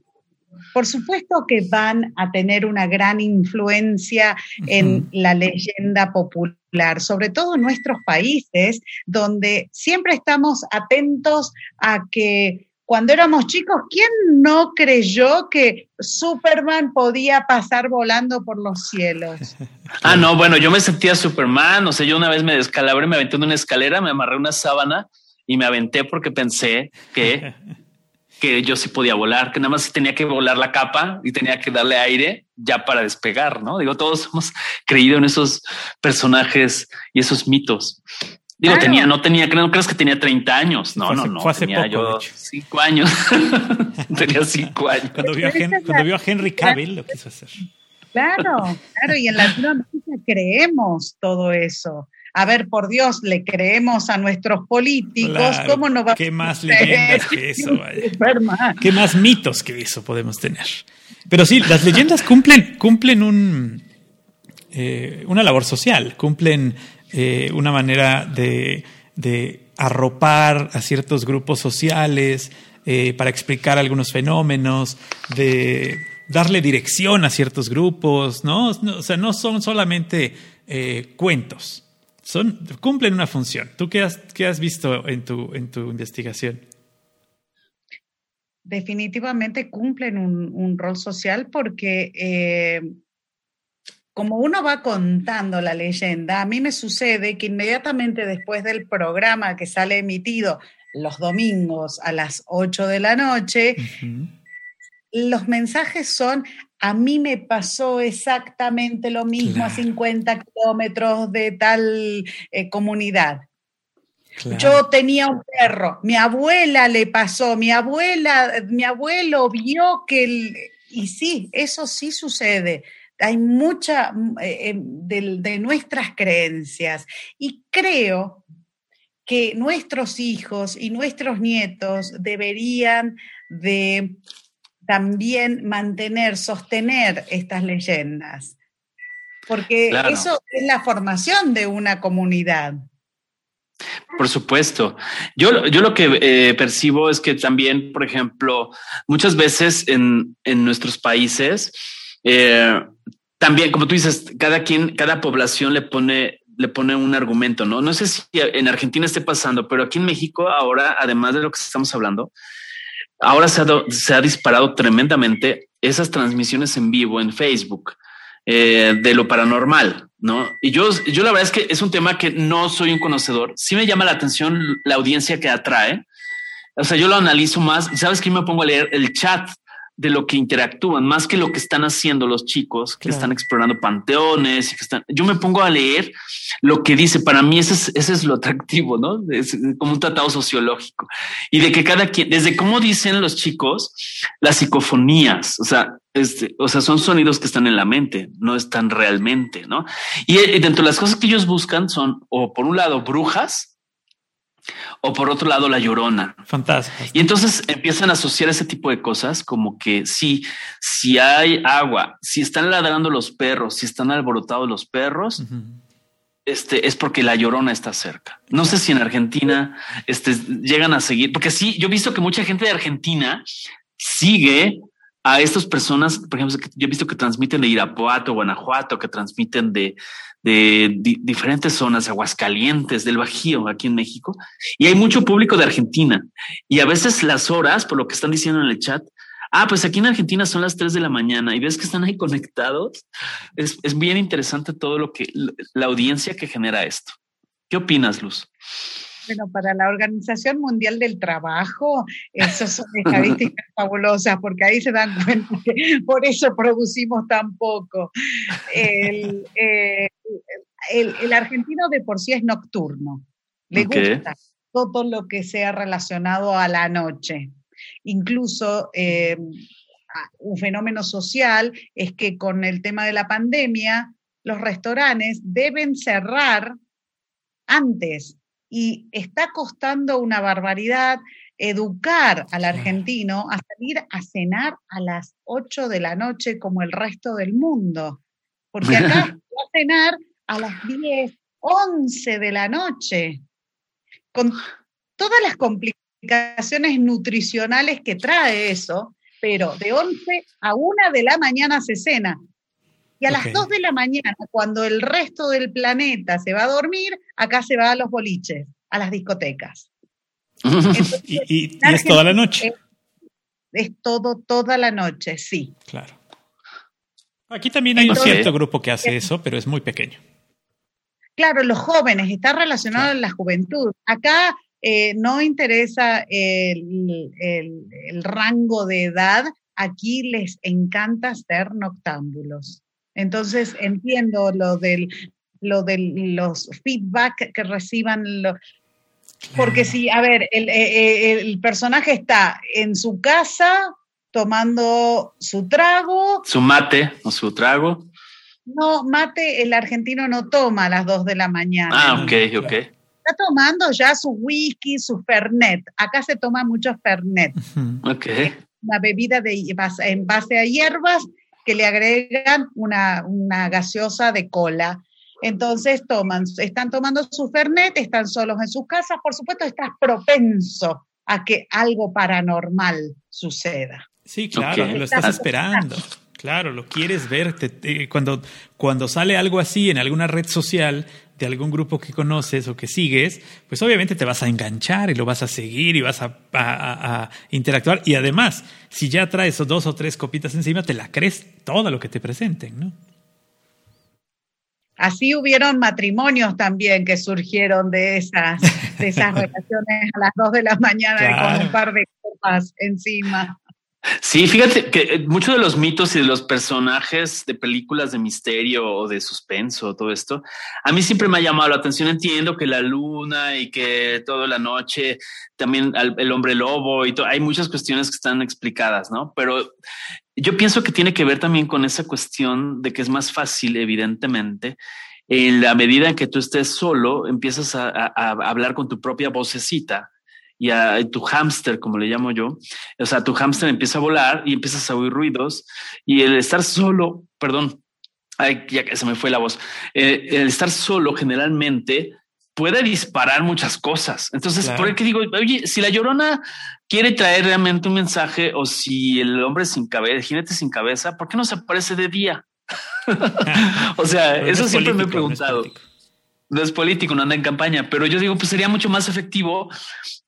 por supuesto que van a tener una gran influencia en la leyenda popular, sobre todo en nuestros países, donde siempre estamos atentos a que cuando éramos chicos, ¿quién no creyó que Superman podía pasar volando por los cielos? Ah, no, bueno, yo me sentía Superman, o sea, yo una vez me descalabré, me aventé en una escalera, me amarré una sábana y me aventé porque pensé que, que yo sí podía volar, que nada más tenía que volar la capa y tenía que darle aire ya para despegar, ¿no? Digo, todos hemos creído en esos personajes y esos mitos. Digo, tenía, no tenía, no crees que tenía 30 años. No, no, no. Fue hace tenía yo cinco años. tenía cinco años. Cuando vio, a Henry, cuando vio a Henry Cavill lo quiso hacer. Claro, claro. Y en Latinoamérica creemos todo eso. A ver, por Dios, le creemos a nuestros políticos. ¿Cómo no va ¿Qué más leyendas que eso? ¿Qué más mitos que eso podemos tener? Pero sí, las leyendas cumplen, cumplen un, eh, una labor social, cumplen eh, una manera de, arropar a ciertos grupos sociales, eh, para explicar algunos fenómenos, de darle dirección a ciertos grupos, ¿no? o sea, no son solamente cuentos, son, cumplen una función. ¿Tú qué has, qué has visto en tu, en tu investigación? Definitivamente cumplen un, rol social porque como uno va contando la leyenda, a mí me sucede que inmediatamente después del programa que sale emitido los domingos a las 8 de la noche, los mensajes son, a mí me pasó exactamente lo mismo a 50 kilómetros de tal eh, comunidad. Yo tenía un perro, mi abuela le pasó, mi abuela, mi abuelo vio que... y sí, eso sí sucede. Hay mucha eh, eh, de, nuestras creencias. Y creo que nuestros hijos y nuestros nietos deberían de también mantener, sostener estas leyendas, porque eso es la formación de una comunidad. Por supuesto. Yo, yo lo que eh, percibo es que también, por ejemplo, muchas veces en, en nuestros países, eh, también, como tú dices, cada quien, cada población le pone, le pone un argumento, ¿no? No sé si en Argentina esté pasando, pero aquí en México, ahora, además de lo que estamos hablando, ahora se ha, se ha disparado tremendamente esas transmisiones en vivo en Facebook eh, de lo paranormal, ¿no? Y yo, yo la verdad es que es un tema que no soy un conocedor. Sí me llama la atención la audiencia que atrae. O sea, yo lo analizo más. ¿Sabes que me pongo a leer el chat de lo que interactúan, más que lo que están haciendo los chicos que están explorando panteones y que están. Yo me pongo a leer lo que dice. Para mí, ese es, ese es lo atractivo, no? Es como un tratado sociológico y de que cada quien, desde cómo dicen los chicos, las psicofonías, o sea, este, o sea, son sonidos que están en la mente, no están realmente, no? Y, y dentro de las cosas que ellos buscan son, o por un lado, brujas, O por otro lado, la llorona. Fantástico. Y entonces empiezan a asociar ese tipo de cosas como que sí, si hay agua, si están ladrando los perros, si están alborotados los perros, este es porque la llorona está cerca. No sé si en Argentina este, llegan a seguir, porque sí, yo he visto que mucha gente de Argentina sigue a estas personas, por ejemplo, yo he visto que transmiten de Irapuato, Guanajuato, que transmiten de, de diferentes zonas, Aguascalientes, del Bajío, aquí en México, y hay mucho público de Argentina. Y a veces las horas, por lo que están diciendo en el chat, ah, pues aquí en Argentina son las 3 de la mañana y ves que están ahí conectados. Es, es bien interesante todo lo que, la audiencia que genera esto. ¿Qué opinas, Luz? Bueno, para la Organización Mundial del Trabajo, eso son estadísticas fabulosas, porque ahí se dan cuenta que por eso producimos tan poco. Eh, el, argentino de por sí es nocturno, le gusta todo lo que sea relacionado a la noche. Incluso eh, un fenómeno social es que con el tema de la pandemia, los restaurantes deben cerrar antes y está costando una barbaridad educar al argentino a salir a cenar a las 8 de la noche como el resto del mundo. Porque acá va a cenar a las 10, 11 de la noche, con todas las complicaciones nutricionales que trae eso, pero de 11 a 1 de la mañana se cena. Y a las 2 de la mañana, cuando el resto del planeta se va a dormir, acá se va a los boliches, a las discotecas. y, es toda la noche. Es, todo, toda la noche, sí. Claro. Aquí también hay un cierto grupo que hace eso, pero es muy pequeño. Claro, los jóvenes, está relacionado a la juventud. Acá eh, no interesa el, el rango de edad, aquí les encanta ser noctámbulos. Entonces entiendo lo del lo de los feedback que reciban porque si, a ver, el, eh, eh, el, personaje está en su casa tomando su trago. Su mate o su trago. No, mate el argentino no toma a las 2 de la mañana. Ah, ok, ok. Está tomando ya su whisky, su fernet. Acá se toma mucho fernet. Ok. Una bebida de, en base a hierbas que le agregan una, gaseosa de cola. Entonces toman, están tomando su Fernet, están solos en sus casas, por supuesto estás propenso a que algo paranormal suceda. Sí, claro, lo estás esperando. Claro, lo quieres ver. cuando, cuando sale algo así en alguna red social, de algún grupo que conoces o que sigues, pues obviamente te vas a enganchar y lo vas a seguir y vas a, interactuar. Y además, si ya traes dos o tres copitas encima, te la crees todo lo que te presenten, ¿no? Así hubieron matrimonios también que surgieron de esas, de esas relaciones a las dos de la mañana con un par de copas encima. Sí, fíjate que eh, muchos de los mitos y de los personajes de películas de misterio o de suspenso, todo esto, a mí siempre me ha llamado la atención. Entiendo que la luna y que toda la noche, también el hombre lobo y todo, hay muchas cuestiones que están explicadas, ¿no? Pero yo pienso que tiene que ver también con esa cuestión de que es más fácil, evidentemente, en la medida en que tú estés solo, empiezas a, a hablar con tu propia vocecita y a tu hámster, como le llamo yo, o sea, tu hámster empieza a volar y empiezas a oír ruidos y el estar solo, perdón, ay, ya que se me fue la voz, eh, el estar solo generalmente puede disparar muchas cosas. Entonces, por qué digo, oye, si la llorona quiere traer realmente un mensaje o si el hombre sin cabeza, el jinete sin cabeza, ¿por qué no se aparece de día? o sea, eso siempre me he preguntado. No es, político, no anda en campaña, pero yo digo, pues sería mucho más efectivo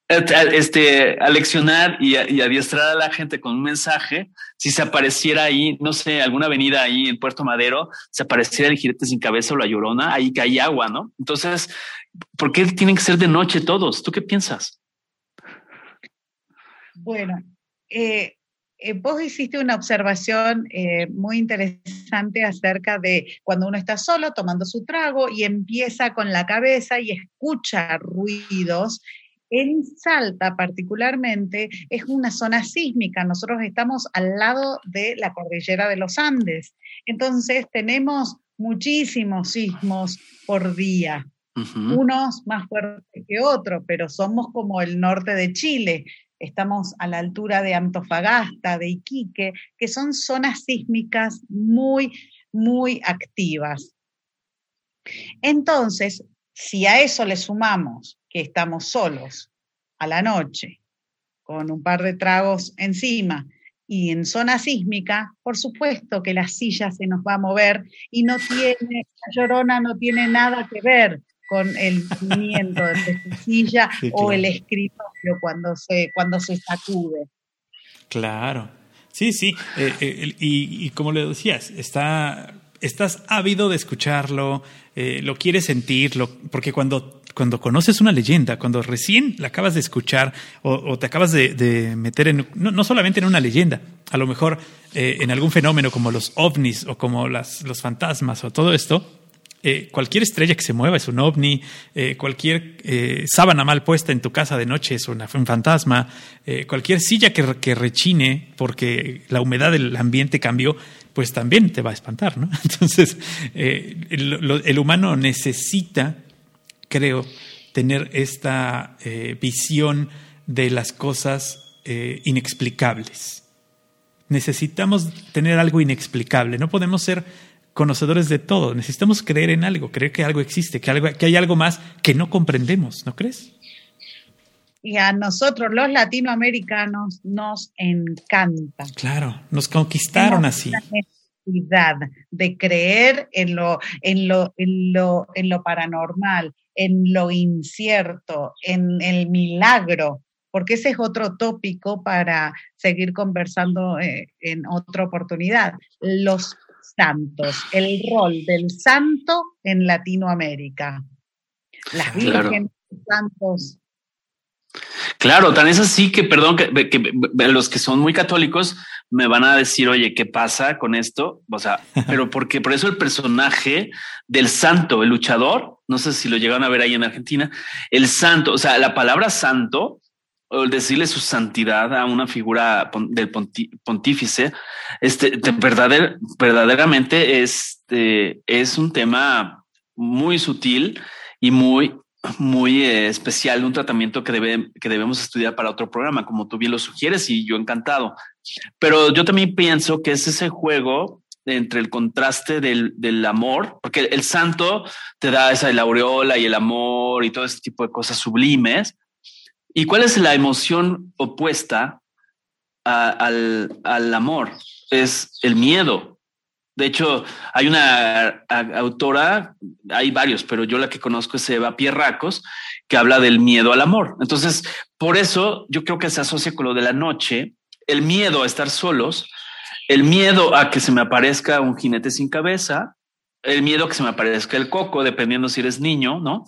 este, aleccionar y, y, adiestrar a la gente con un mensaje, si se apareciera ahí, no sé, alguna avenida ahí en Puerto Madero, se apareciera el jirete sin cabeza o la llorona, ahí hay agua, ¿no? Entonces, ¿por qué tienen que ser de noche todos? ¿Tú qué piensas? Bueno, eh, eh, vos hiciste una observación eh, muy interesante acerca de cuando uno está solo tomando su trago y empieza con la cabeza y escucha ruidos en Salta particularmente es una zona sísmica. Nosotros estamos al lado de la cordillera de los Andes. Entonces tenemos muchísimos sismos por día. unos más fuertes que otros, pero somos como el norte de Chile, estamos a la altura de Antofagasta, de Iquique, que son zonas sísmicas muy, muy activas. Entonces, si a eso le sumamos que estamos solos a la noche, con un par de tragos encima, y en zona sísmica, por supuesto que la silla se nos va a mover y no tiene, la llorona no tiene nada que ver con el movimiento de la silla o el escritorio cuando se, cuando se sacude. Claro. Sí, sí. Eh, eh, y, como le decías, está, estás ávido de escucharlo, eh, lo quieres sentir, porque cuando cuando conoces una leyenda, cuando recién la acabas de escuchar o, te acabas de, meter en, no, solamente en una leyenda, a lo mejor eh, en algún fenómeno como los ovnis o como las, los fantasmas o todo esto, eh, cualquier estrella que se mueva es un ovni, eh, cualquier sábana mal puesta en tu casa de noche es un fantasma, cualquier silla que, que, rechine porque la humedad del ambiente cambió, pues también te va a espantar, ¿no? Entonces, el humano necesita creo, tener esta eh, visión de las cosas eh, inexplicables. Necesitamos tener algo inexplicable, no podemos ser conocedores de todo, necesitamos creer en algo, creer que algo existe, que, algo, que hay algo más que no comprendemos, ¿no crees? Y a nosotros los latinoamericanos nos encanta. Claro, nos conquistaron así de creer en lo, en lo, en lo, en lo paranormal, en lo incierto, en el milagro, porque ese es otro tópico para seguir conversando eh, en otra oportunidad. Los santos, el rol del santo en Latinoamérica. Las vírgenes, santos. Claro, tan es así que, perdón, que, que, los que son muy católicos me van a decir, oye, ¿qué pasa con esto? O sea, pero porque por eso el personaje del santo, el luchador, no sé si lo llegaron a ver ahí en Argentina, el santo, o sea, la palabra santo, o decirle su santidad a una figura del pontífice, este, verdaderamente este, es un tema muy sutil y muy muy eh, especial, un tratamiento que, debe, que debemos estudiar para otro programa, como tú bien lo sugieres y yo encantado. Pero yo también pienso que es ese juego entre el contraste del, del amor, porque el, santo te da esa la aureola y el amor y todo ese tipo de cosas sublimes. ¿Y cuál es la emoción opuesta al, al amor? Es el miedo. De hecho, hay una autora, hay varios, pero yo la que conozco es Eva Pierracos, que habla del miedo al amor. Entonces, por eso yo creo que se asocia con lo de la noche, el miedo a estar solos, el miedo a que se me aparezca un jinete sin cabeza, el miedo a que se me aparezca el coco, dependiendo si eres niño, ¿no?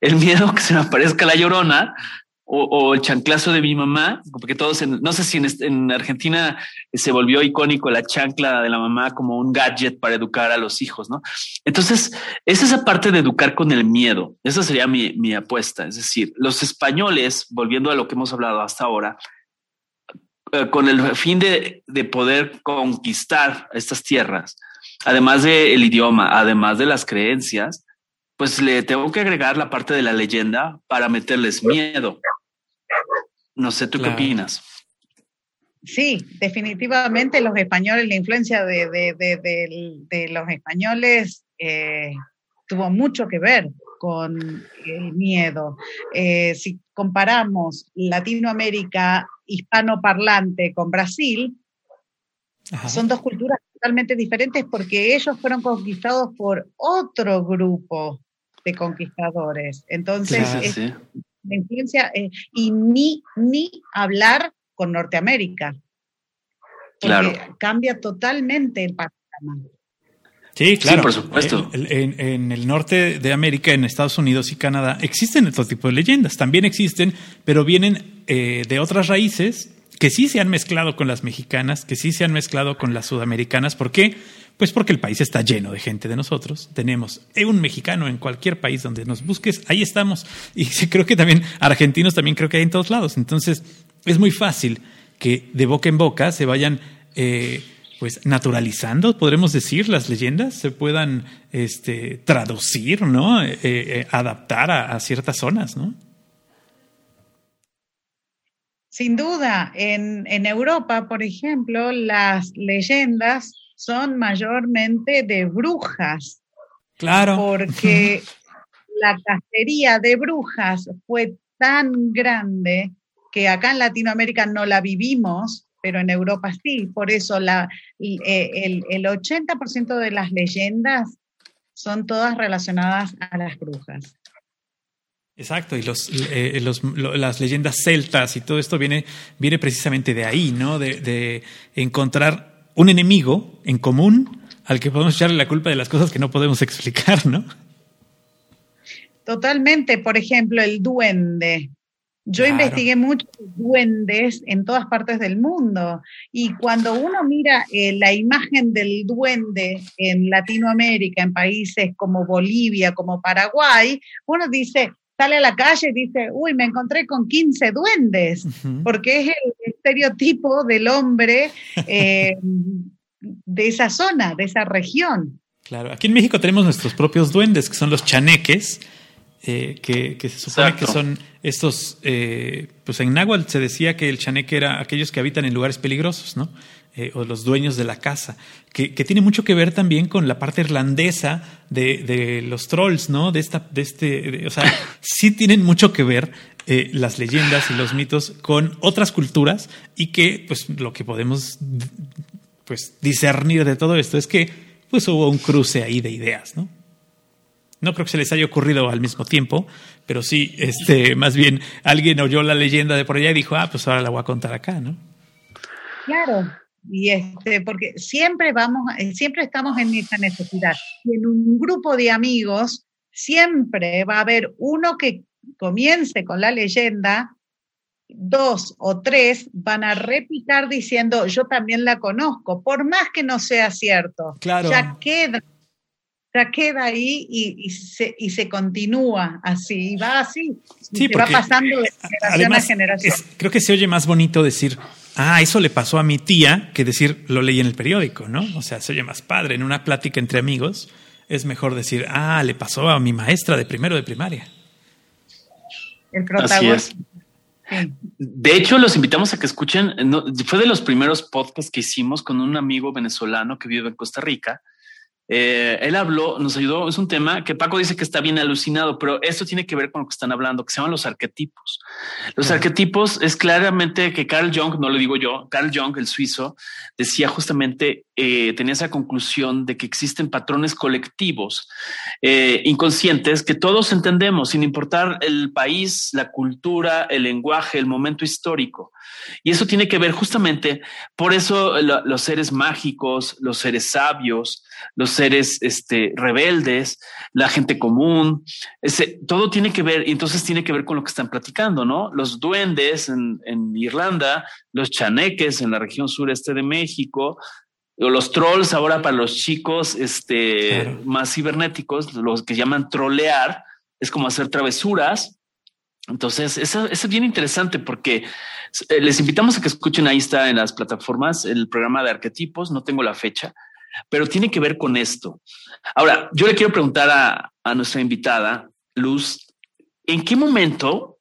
El miedo a que se me aparezca la llorona, o, el chanclazo de mi mamá, porque todos, no sé si en, Argentina se volvió icónico la chancla de la mamá como un gadget para educar a los hijos, ¿no? Entonces, es esa parte de educar con el miedo. Esa sería mi, mi apuesta. Es decir, los españoles, volviendo a lo que hemos hablado hasta ahora, con el fin de, de poder conquistar estas tierras, además del idioma, además de las creencias, pues le tengo que agregar la parte de la leyenda para meterles miedo. No sé, ¿tú qué opinas? Sí, definitivamente los españoles, la influencia de, los españoles eh, tuvo mucho que ver con el miedo. Eh, si comparamos Latinoamérica hispanoparlante con Brasil, son dos culturas totalmente diferentes porque ellos fueron conquistados por otro grupo de conquistadores. Entonces, influencia, eh, y ni, ni hablar con Norteamérica. Claro. Cambia totalmente el panorama. Sí, claro. por supuesto. En, el norte de América, en Estados Unidos y Canadá, existen otro tipo de leyendas. También existen, pero vienen eh, de otras raíces que sí se han mezclado con las mexicanas, que sí se han mezclado con las sudamericanas. ¿Por qué? Pues porque el país está lleno de gente de nosotros. Tenemos un mexicano en cualquier país donde nos busques, ahí estamos. Y creo que también argentinos también creo que hay en todos lados. Entonces es muy fácil que de boca en boca se vayan eh, pues naturalizando, podremos decir, las leyendas se puedan este, traducir, ¿no? Eh, eh, adaptar a, ciertas zonas, ¿no? Sin duda, en, en Europa, por ejemplo, las leyendas son mayormente de brujas. Claro. Porque la cacería de brujas fue tan grande que acá en Latinoamérica no la vivimos, pero en Europa sí. Por eso la, eh, el, el 80% de las leyendas son todas relacionadas a las brujas. Exacto, y los, eh, los, las leyendas celtas y todo esto viene, viene precisamente de ahí, ¿no? De, de, encontrar un enemigo en común al que podemos echarle la culpa de las cosas que no podemos explicar, ¿no? Totalmente, por ejemplo, el duende. Yo investigué muchos duendes en todas partes del mundo y cuando uno mira eh, la imagen del duende en Latinoamérica, en países como Bolivia, como Paraguay, uno dice, sale a la calle y dice, uy, me encontré con 15 duendes, porque es el estereotipo del hombre eh, de esa zona, de esa región. Claro, aquí en México tenemos nuestros propios duendes, que son los chaneques, eh, que, se supone que son estos, eh, pues en náhuatl se decía que el chaneque era aquellos que habitan en lugares peligrosos, ¿no? Eh, o los dueños de la casa, que, tiene mucho que ver también con la parte irlandesa de, los trolls, ¿no? De esta, de este, o sea, sí tienen mucho que ver las leyendas y los mitos con otras culturas y que, pues, lo que podemos, pues, discernir de todo esto es que, pues, hubo un cruce ahí de ideas, ¿no? No creo que se les haya ocurrido al mismo tiempo, pero sí, este, más bien alguien oyó la leyenda de por allá y dijo, ah, pues ahora la voy a contar acá, ¿no? Claro, y este, porque siempre vamos, eh, siempre estamos en esa necesidad. Y en un grupo de amigos siempre va a haber uno que comience con la leyenda, dos o tres van a repicar diciendo, yo también la conozco, por más que no sea cierto. Claro. Ya queda ya queda ahí y, se, y se continúa así, y va así, y va pasando de generación a generación. creo que se oye más bonito decir, ah, eso le pasó a mi tía, que decir, lo leí en el periódico, ¿no? O sea, se oye más padre. En una plática entre amigos es mejor decir, ah, le pasó a mi maestra de primero de primaria. El protagonista. De hecho, los invitamos a que escuchen, fue de los primeros podcasts que hicimos con un amigo venezolano que vive en Costa Rica, eh, él habló, nos ayudó, es un tema que Paco dice que está bien alucinado, pero esto tiene que ver con lo que están hablando, que se llaman los arquetipos. Los arquetipos es claramente que Carl Jung, no lo digo yo, Carl Jung, el suizo, decía justamente, eh, tenía esa conclusión de que existen patrones colectivos eh, inconscientes que todos entendemos, sin importar el país, la cultura, el lenguaje, el momento histórico. Y eso tiene que ver justamente, por eso los seres mágicos, los seres sabios, los seres este, rebeldes, la gente común, ese, todo tiene que ver, y entonces tiene que ver con lo que están platicando, ¿no? Los duendes en, Irlanda, los chaneques en la región sureste de México, o los trolls ahora para los chicos este, más cibernéticos, los que llaman trolear, es como hacer travesuras. Entonces, eso, es bien interesante porque eh, les invitamos a que escuchen, ahí está en las plataformas, el programa de arquetipos, no tengo la fecha, pero tiene que ver con esto. Ahora, yo le quiero preguntar a, a nuestra invitada, Luz, ¿en qué momento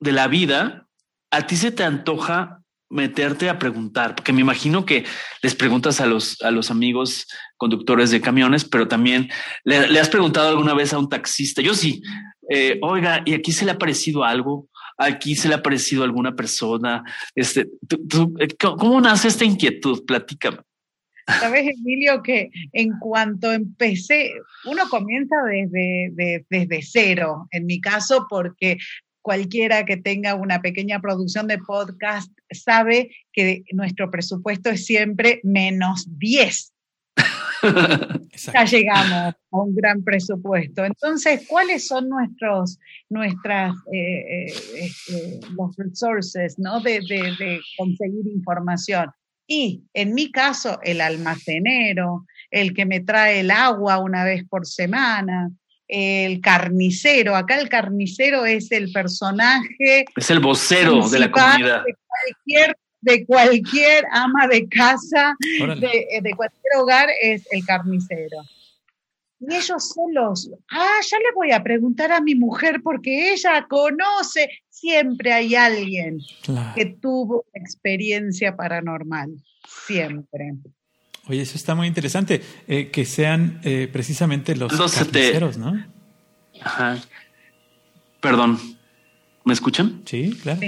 de la vida a ti se te antoja meterte a preguntar? Porque me imagino que les preguntas a los, a los amigos conductores de camiones, pero también le, has preguntado alguna vez a un taxista. Yo sí, eh, oiga, ¿y aquí se le ha parecido algo? aquí se le ha parecido alguna persona. Este, eh, ¿Cómo nace esta inquietud? Platícame. Sabes, Emilio, que en cuanto empecé, uno comienza desde, desde cero, en mi caso, porque cualquiera que tenga una pequeña producción de podcast sabe que nuestro presupuesto es siempre menos 10. Ya llegamos a un gran presupuesto. Entonces, ¿cuáles son nuestros, nuestras, eh, eh, este, los resources, ¿no? De, de, conseguir información. Y en mi caso, el almacenero, el que me trae el agua una vez por semana, el carnicero. Acá el carnicero es el personaje. Es el vocero de la comunidad. De cualquier de cualquier ama de casa, de, de, cualquier hogar, es el carnicero. Y ellos solos, ah, ya le voy a preguntar a mi mujer porque ella conoce, siempre hay alguien que tuvo experiencia paranormal, siempre. Oye, eso está muy interesante, eh, que sean eh, precisamente los carniceros, ¿no? Ajá. Perdón, ¿me escuchan? Sí, claro.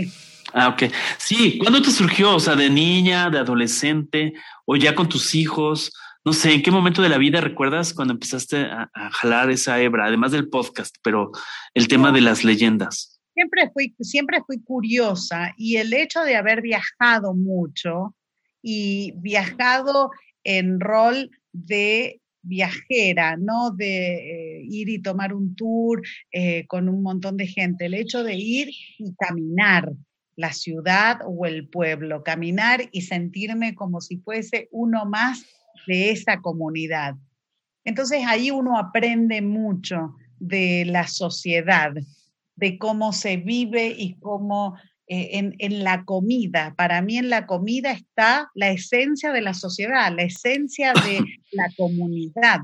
Ah, ok. Sí, ¿cuándo te surgió? O sea, de niña, de adolescente, o ya con tus hijos. No sé, ¿en qué momento de la vida recuerdas cuando empezaste a, jalar esa hebra, además del podcast, pero el tema de las leyendas? Siempre fui, siempre fui curiosa y el hecho de haber viajado mucho y viajado en rol de viajera, no de eh, ir y tomar un tour eh, con un montón de gente, el hecho de ir y caminar la ciudad o el pueblo, caminar y sentirme como si fuese uno más de esa comunidad. Entonces ahí uno aprende mucho de la sociedad, de cómo se vive y cómo eh, en, la comida. Para mí en la comida está la esencia de la sociedad, la esencia de la comunidad.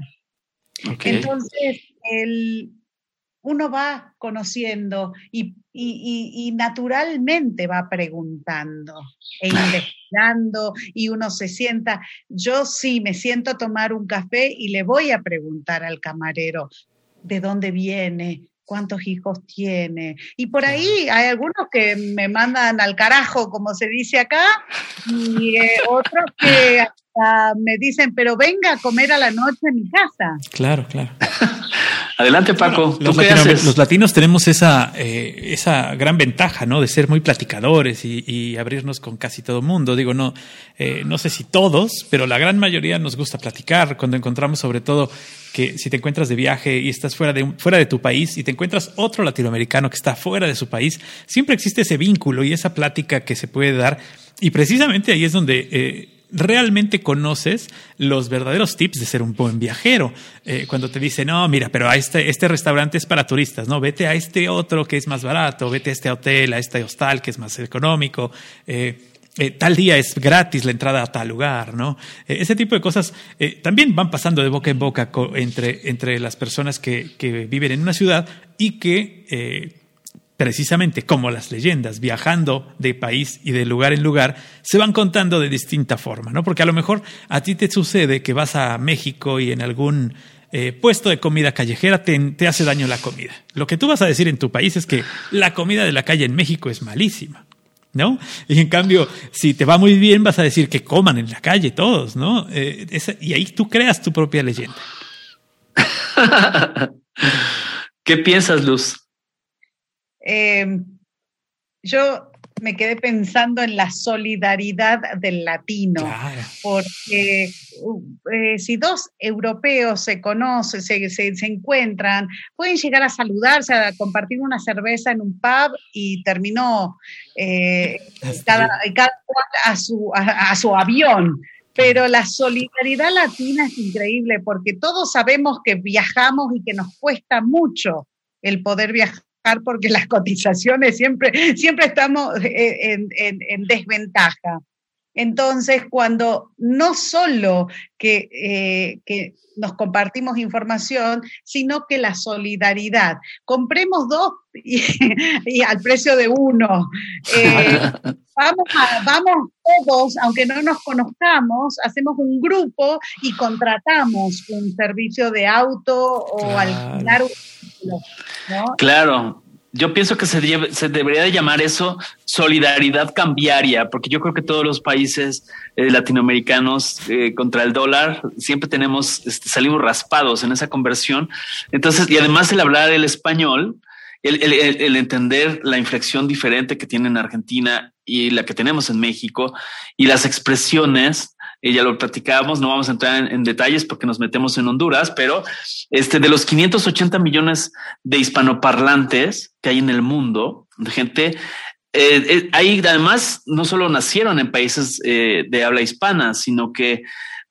Entonces, el, uno va conociendo y, naturalmente va preguntando e investigando y uno se sienta, yo sí me siento a tomar un café y le voy a preguntar al camarero de dónde viene, cuántos hijos tiene. Y por ahí hay algunos que me mandan al carajo, como se dice acá, y eh, otros que me dicen, pero venga a comer a la noche en mi casa. Claro, claro. Adelante, Paco. los, latinos tenemos esa, eh, esa gran ventaja, ¿no? De ser muy platicadores y, abrirnos con casi todo mundo. Digo, no, eh, no sé si todos, pero la gran mayoría nos gusta platicar cuando encontramos sobre todo que si te encuentras de viaje y estás fuera de, fuera de tu país y te encuentras otro latinoamericano que está fuera de su país, siempre existe ese vínculo y esa plática que se puede dar. Y precisamente ahí es donde eh, realmente conoces los verdaderos tips de ser un buen viajero. Eh, cuando te dicen, no, mira, pero a este, este restaurante es para turistas, no, vete a este otro que es más barato, vete a este hotel, a este hostal que es más económico. Eh, eh, tal día es gratis la entrada a tal lugar, ¿no? ese tipo de cosas también van pasando de boca en boca entre, entre las personas que, que viven en una ciudad y que precisamente como las leyendas, viajando de país y de lugar en lugar, se van contando de distinta forma, ¿no? Porque a lo mejor a ti te sucede que vas a México y en algún eh, puesto de comida callejera te, hace daño la comida. Lo que tú vas a decir en tu país es que la comida de la calle en México es malísima. ¿No? Y en cambio, si te va muy bien, vas a decir que coman en la calle todos, ¿no? Eh, y ahí tú creas tu propia leyenda. ¿Qué piensas, Luz? Eh, yo me quedé pensando en la solidaridad del latino, porque uh, eh, si dos europeos se conocen, se, se, encuentran, pueden llegar a saludarse, a compartir una cerveza en un pub y terminó eh, cada, cada, cual a su, a su avión. Pero la solidaridad latina es increíble porque todos sabemos que viajamos y que nos cuesta mucho el poder viajar porque las cotizaciones siempre, siempre estamos eh, en, desventaja. Entonces, cuando no solo que, eh, que, nos compartimos información, sino que la solidaridad. Compremos dos y, al precio de uno. Eh, vamos, vamos todos, aunque no nos conozcamos, hacemos un grupo y contratamos un servicio de auto o alquilar un Claro, yo pienso que se, debería de llamar eso solidaridad cambiaria, porque yo creo que todos los países eh, latinoamericanos eh, contra el dólar siempre tenemos, este, salimos raspados en esa conversión. Entonces, y además el hablar el español, el, entender la inflexión diferente que tiene en Argentina y la que tenemos en México y las expresiones ya lo platicábamos, no vamos a entrar en, detalles porque nos metemos en Honduras, pero este de los 580 millones de hispanoparlantes que hay en el mundo, de gente, eh, eh, ahí además no solo nacieron en países eh, de habla hispana, sino que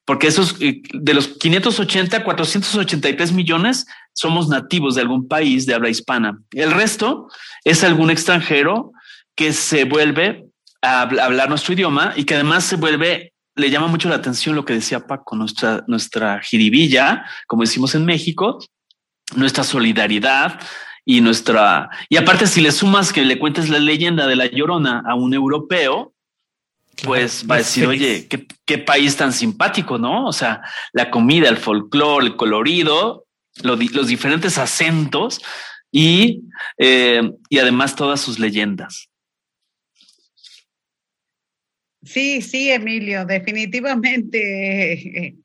porque esos de los 580, 483 millones somos nativos de algún país de habla hispana. El resto es algún extranjero que se vuelve a hablar nuestro idioma y que además se vuelve, le llama mucho la atención lo que decía Paco, nuestra, nuestra jiribilla, como decimos en México, nuestra solidaridad y nuestra, y aparte si le sumas que le cuentes la leyenda de la llorona a un europeo, pues va a decir, oye, ¿qué, qué, país tan simpático, ¿no? O sea, la comida, el folclore, el colorido, los diferentes acentos y, eh, y además todas sus leyendas. Sí, sí, Emilio, definitivamente eh,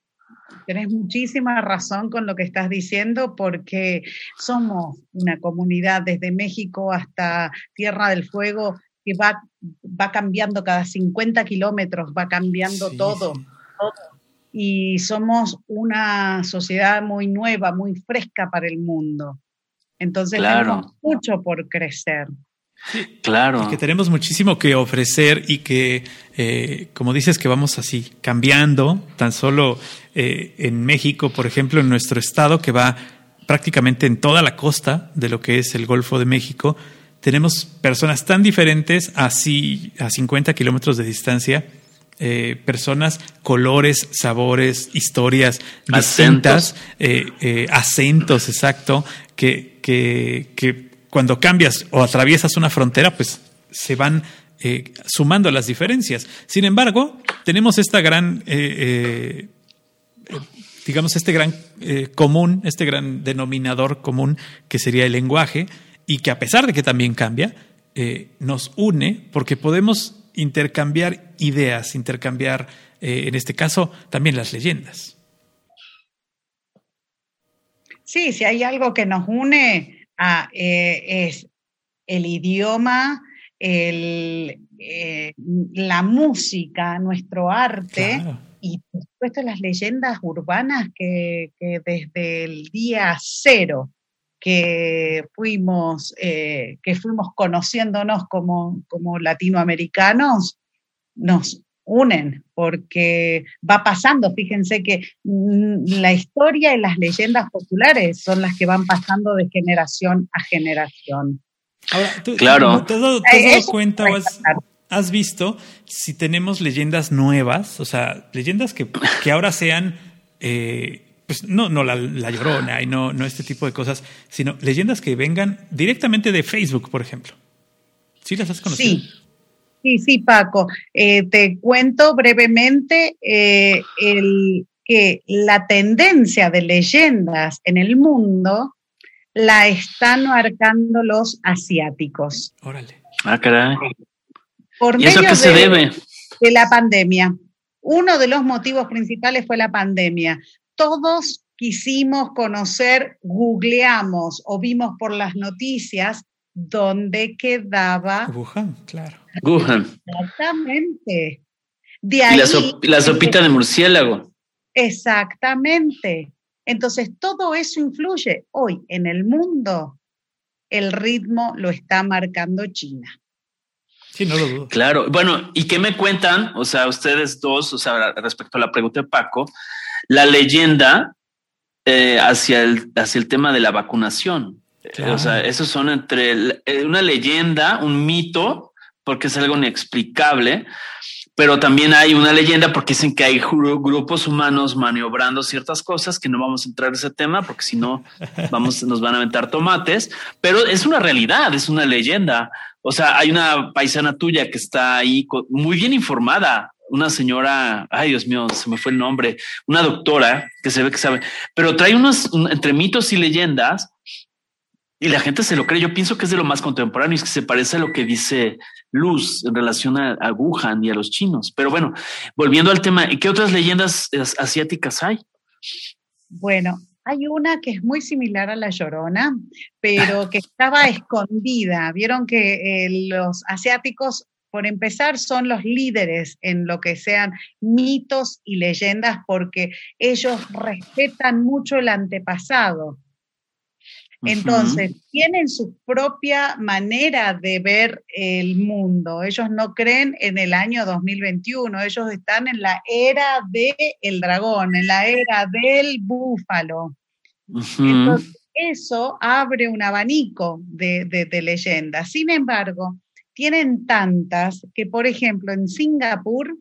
tienes muchísima razón con lo que estás diciendo porque somos una comunidad desde México hasta Tierra del Fuego que va, va cambiando cada 50 kilómetros, va cambiando todo, Y somos una sociedad muy nueva, muy fresca para el mundo. Entonces tenemos mucho por crecer. Claro. Y que tenemos muchísimo que ofrecer y que, eh, como dices, que vamos así cambiando, tan solo eh, en México, por ejemplo, en nuestro estado, que va prácticamente en toda la costa de lo que es el Golfo de México, tenemos personas tan diferentes así a 50 kilómetros de distancia, eh, personas, colores, sabores, historias distintas, acentos, exacto, que, que, cuando cambias o atraviesas una frontera, pues se van eh, sumando las diferencias. Sin embargo, tenemos esta gran, eh, eh, digamos, este gran común, este gran denominador común que sería el lenguaje y que a pesar de que también cambia, nos une porque podemos intercambiar ideas, intercambiar, en este caso, también las leyendas. Sí, si hay algo que nos une Ah, eh, es el idioma, el, eh, la música, nuestro arte y por supuesto las leyendas urbanas que, desde el día cero que fuimos, eh, que fuimos conociéndonos como, como latinoamericanos, nos unen, porque va pasando, fíjense que mm, la historia y las leyendas populares son las que van pasando de generación a generación. Ahora, claro. ¿te has dado, eh, cuenta o has, visto si tenemos leyendas nuevas, o sea, leyendas que, que ahora sean, eh, pues no, no la, la, llorona y no, no este tipo de cosas, sino leyendas que vengan directamente de Facebook, por ejemplo? ¿Sí las has conocido? Sí. Sí, sí, Paco. Eh, te cuento brevemente eh, el, que la tendencia de leyendas en el mundo la están marcando los asiáticos. Órale. Ah, caray. Por ¿Y eso qué se debe? De la pandemia. Uno de los motivos principales fue la pandemia. Todos quisimos conocer, googleamos o vimos por las noticias dónde quedaba Wuhan, claro. Wuhan. Exactamente. De y la, sopita de murciélago. Exactamente. Entonces, todo eso influye. Hoy en el mundo, el ritmo lo está marcando China. Sí, no lo dudo. Claro. Bueno, ¿y qué me cuentan? O sea, ustedes dos, o sea, respecto a la pregunta de Paco, la leyenda eh, hacia, el, hacia el tema de la vacunación. O sea, esos son entre eh, una leyenda, un mito porque es algo inexplicable, pero también hay una leyenda porque dicen que hay grupos humanos maniobrando ciertas cosas que no vamos a entrar en ese tema porque si no vamos nos van a aventar tomates, pero es una realidad, es una leyenda. O sea, hay una paisana tuya que está ahí muy bien informada, una señora, ay Dios mío, se me fue el nombre, una doctora que se ve que sabe, pero trae unos entre mitos y leyendas y la gente se lo cree. Yo pienso que es de lo más contemporáneo y es que se parece a lo que dice Luz en relación a, Wuhan y a los chinos. Pero bueno, volviendo al tema, ¿y qué otras leyendas asiáticas hay? Bueno, hay una que es muy similar a la Llorona, pero que estaba escondida. Vieron que eh, los asiáticos, por empezar, son los líderes en lo que sean mitos y leyendas porque ellos respetan mucho el antepasado. Entonces, tienen su propia manera de ver el mundo. Ellos no creen en el año 2021, ellos están en la era del dragón, en la era del búfalo. Entonces, eso abre un abanico de, de leyendas. Sin embargo, tienen tantas que, por ejemplo, en Singapur,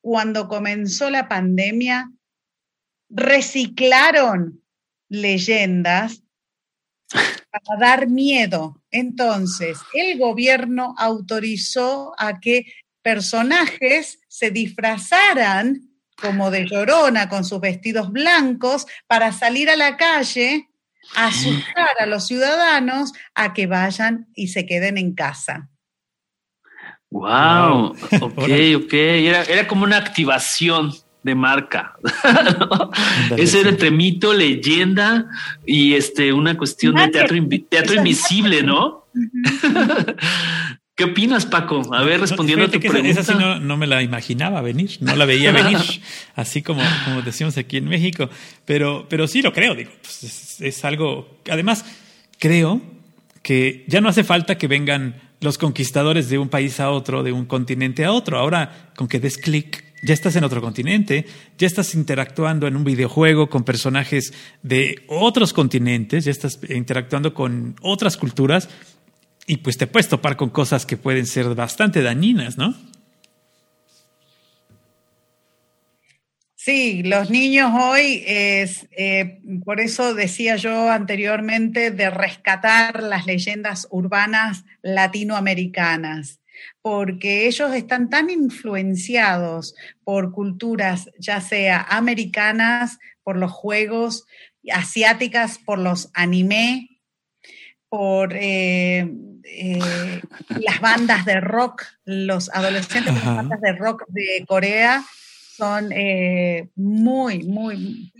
cuando comenzó la pandemia, reciclaron leyendas para dar miedo. Entonces, el gobierno autorizó a que personajes se disfrazaran como de llorona con sus vestidos blancos para salir a la calle a asustar a los ciudadanos a que vayan y se queden en casa. Wow, ok, ok. Era, era como una activación de marca. Ese era entre mito, leyenda y este una cuestión de teatro, teatro invisible, ¿no? ¿Qué opinas, Paco? A ver, respondiendo a tu pregunta. Esa, sí no, me la imaginaba venir, no la veía venir, así como, como decimos aquí en México. Pero, pero sí lo creo, digo, pues es, algo. Además, creo que ya no hace falta que vengan los conquistadores de un país a otro, de un continente a otro. Ahora, con que des clic, ya estás en otro continente, ya estás interactuando en un videojuego con personajes de otros continentes, ya estás interactuando con otras culturas y pues te puedes topar con cosas que pueden ser bastante dañinas, ¿no? Sí, los niños hoy es, eh, por eso decía yo anteriormente, de rescatar las leyendas urbanas latinoamericanas, porque ellos están tan influenciados por culturas, ya sea americanas, por los juegos, asiáticas, por los anime, por eh, eh, las bandas de rock, los adolescentes de las bandas de rock de Corea son eh, muy, muy,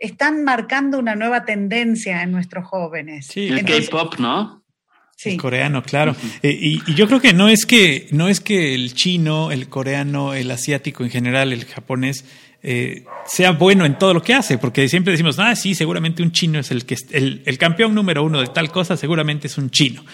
están marcando una nueva tendencia en nuestros jóvenes. Sí, el K-pop, ¿no? Sí. El coreano, claro. y, y, yo creo que no es que no es que el chino, el coreano, el asiático en general, el japonés eh, sea bueno en todo lo que hace, porque siempre decimos, ah, sí, seguramente un chino es el que el, el campeón número uno de tal cosa, seguramente es un chino.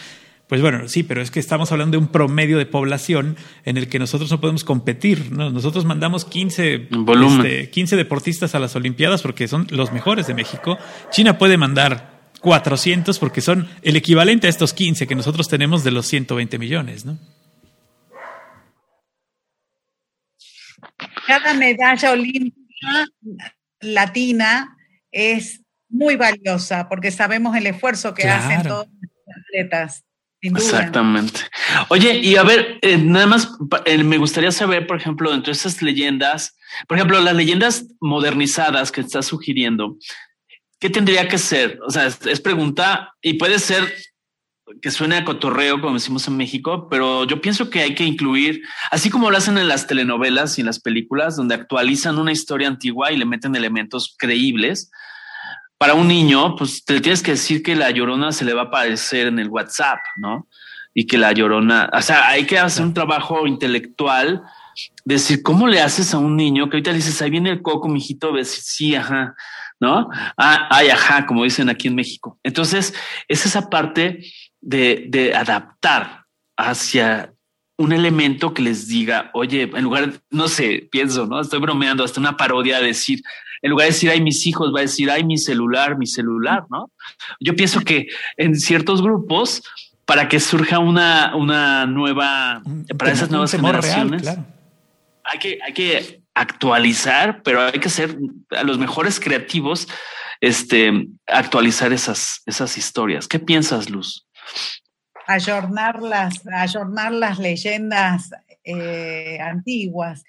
Pues bueno, sí, pero es que estamos hablando de un promedio de población en el que nosotros no podemos competir. ¿no? Nosotros mandamos 15, este, 15 deportistas a las Olimpiadas porque son los mejores de México. China puede mandar 400 porque son el equivalente a estos 15 que nosotros tenemos de los 120 millones, ¿no? cada medalla olímpica latina es muy valiosa porque sabemos el esfuerzo que hacen todos los atletas. Exactamente. Oye, y a ver, eh, nada más eh, me gustaría saber, por ejemplo, entre esas leyendas, por ejemplo, las leyendas modernizadas que estás sugiriendo, ¿qué tendría que ser? O sea, es pregunta y puede ser que suene a cotorreo, como decimos en México, pero yo pienso que hay que incluir, así como lo hacen en las telenovelas y en las películas, donde actualizan una historia antigua y le meten elementos creíbles. Para un niño, pues te tienes que decir que la llorona se le va a aparecer en el WhatsApp, ¿no? Y que la llorona, o sea, hay que hacer un trabajo intelectual, decir, ¿cómo le haces a un niño que ahorita le dices, ahí viene el coco, mijito, ves, sí, ajá, ¿no? Ah, ay, ajá, como dicen aquí en México. Entonces, es esa parte de, adaptar hacia un elemento que les diga, oye, en lugar, no sé, pienso, ¿no? Estoy bromeando, hasta una parodia de decir, en lugar de decir, ay, mis hijos, va a decir, ay, mi celular, mi celular, ¿no? Yo pienso que en ciertos grupos, para que surja una, una nueva, para esas nuevas generaciones, hay, que, hay que actualizar, pero hay que ser a los mejores creativos, este, actualizar esas, esas historias. ¿Qué piensas, Luz? ayornar las, ayornar las leyendas eh, antiguas.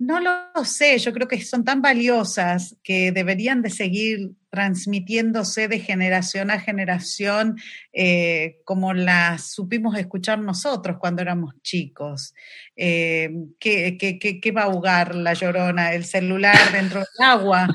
No lo sé, yo creo que son tan valiosas que deberían de seguir transmitiéndose de generación a generación eh, como las supimos escuchar nosotros cuando éramos chicos. Eh, ¿qué, va a ahogar la llorona? ¿El celular dentro del agua?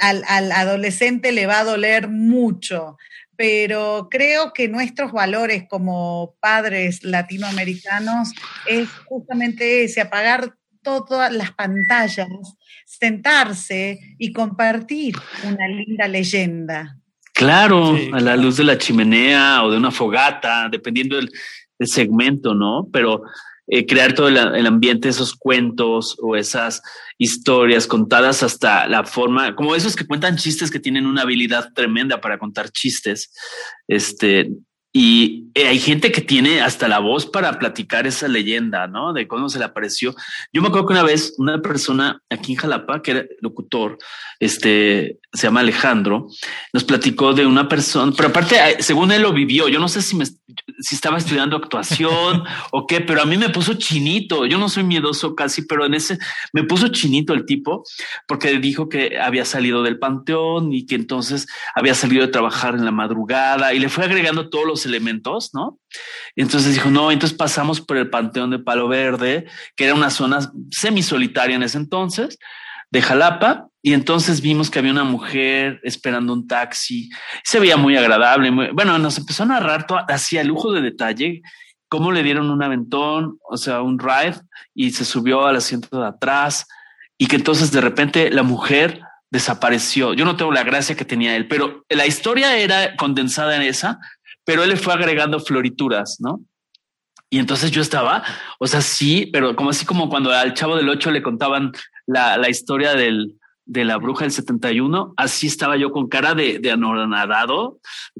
al, al adolescente le va a doler mucho pero creo que nuestros valores como padres latinoamericanos es justamente ese, apagar todas las pantallas, sentarse y compartir una linda leyenda. Claro, a la luz de la chimenea o de una fogata, dependiendo del, del segmento, ¿no? Pero eh, crear todo el, ambiente, esos cuentos o esas historias contadas hasta la forma, como esos que cuentan chistes que tienen una habilidad tremenda para contar chistes. Este, y eh, hay gente que tiene hasta la voz para platicar esa leyenda, ¿no? De cómo se le apareció. Yo me acuerdo que una vez una persona aquí en Jalapa, que era locutor, este, se llama Alejandro, nos platicó de una persona, pero aparte, según él lo vivió, yo no sé si me, si estaba estudiando actuación o qué, pero a mí me puso chinito. Yo no soy miedoso casi, pero en ese me puso chinito el tipo porque dijo que había salido del panteón y que entonces había salido de trabajar en la madrugada y le fue agregando todos los elementos, ¿no? Entonces dijo, no, entonces pasamos por el panteón de Palo Verde, que era una zona semi solitaria en ese entonces de Jalapa y entonces vimos que había una mujer esperando un taxi. Se veía muy agradable. bueno, nos empezó a narrar todo, hacía lujo de detalle cómo le dieron un aventón, o sea, un ride y se subió al asiento de atrás y que entonces de repente la mujer desapareció. Yo no tengo la gracia que tenía él, pero la historia era condensada en esa, pero él le fue agregando florituras, ¿no? Y entonces yo estaba, o sea, sí, pero como así como cuando al chavo del 8 le contaban la, la historia del, de la bruja del 71, así estaba yo con cara de, de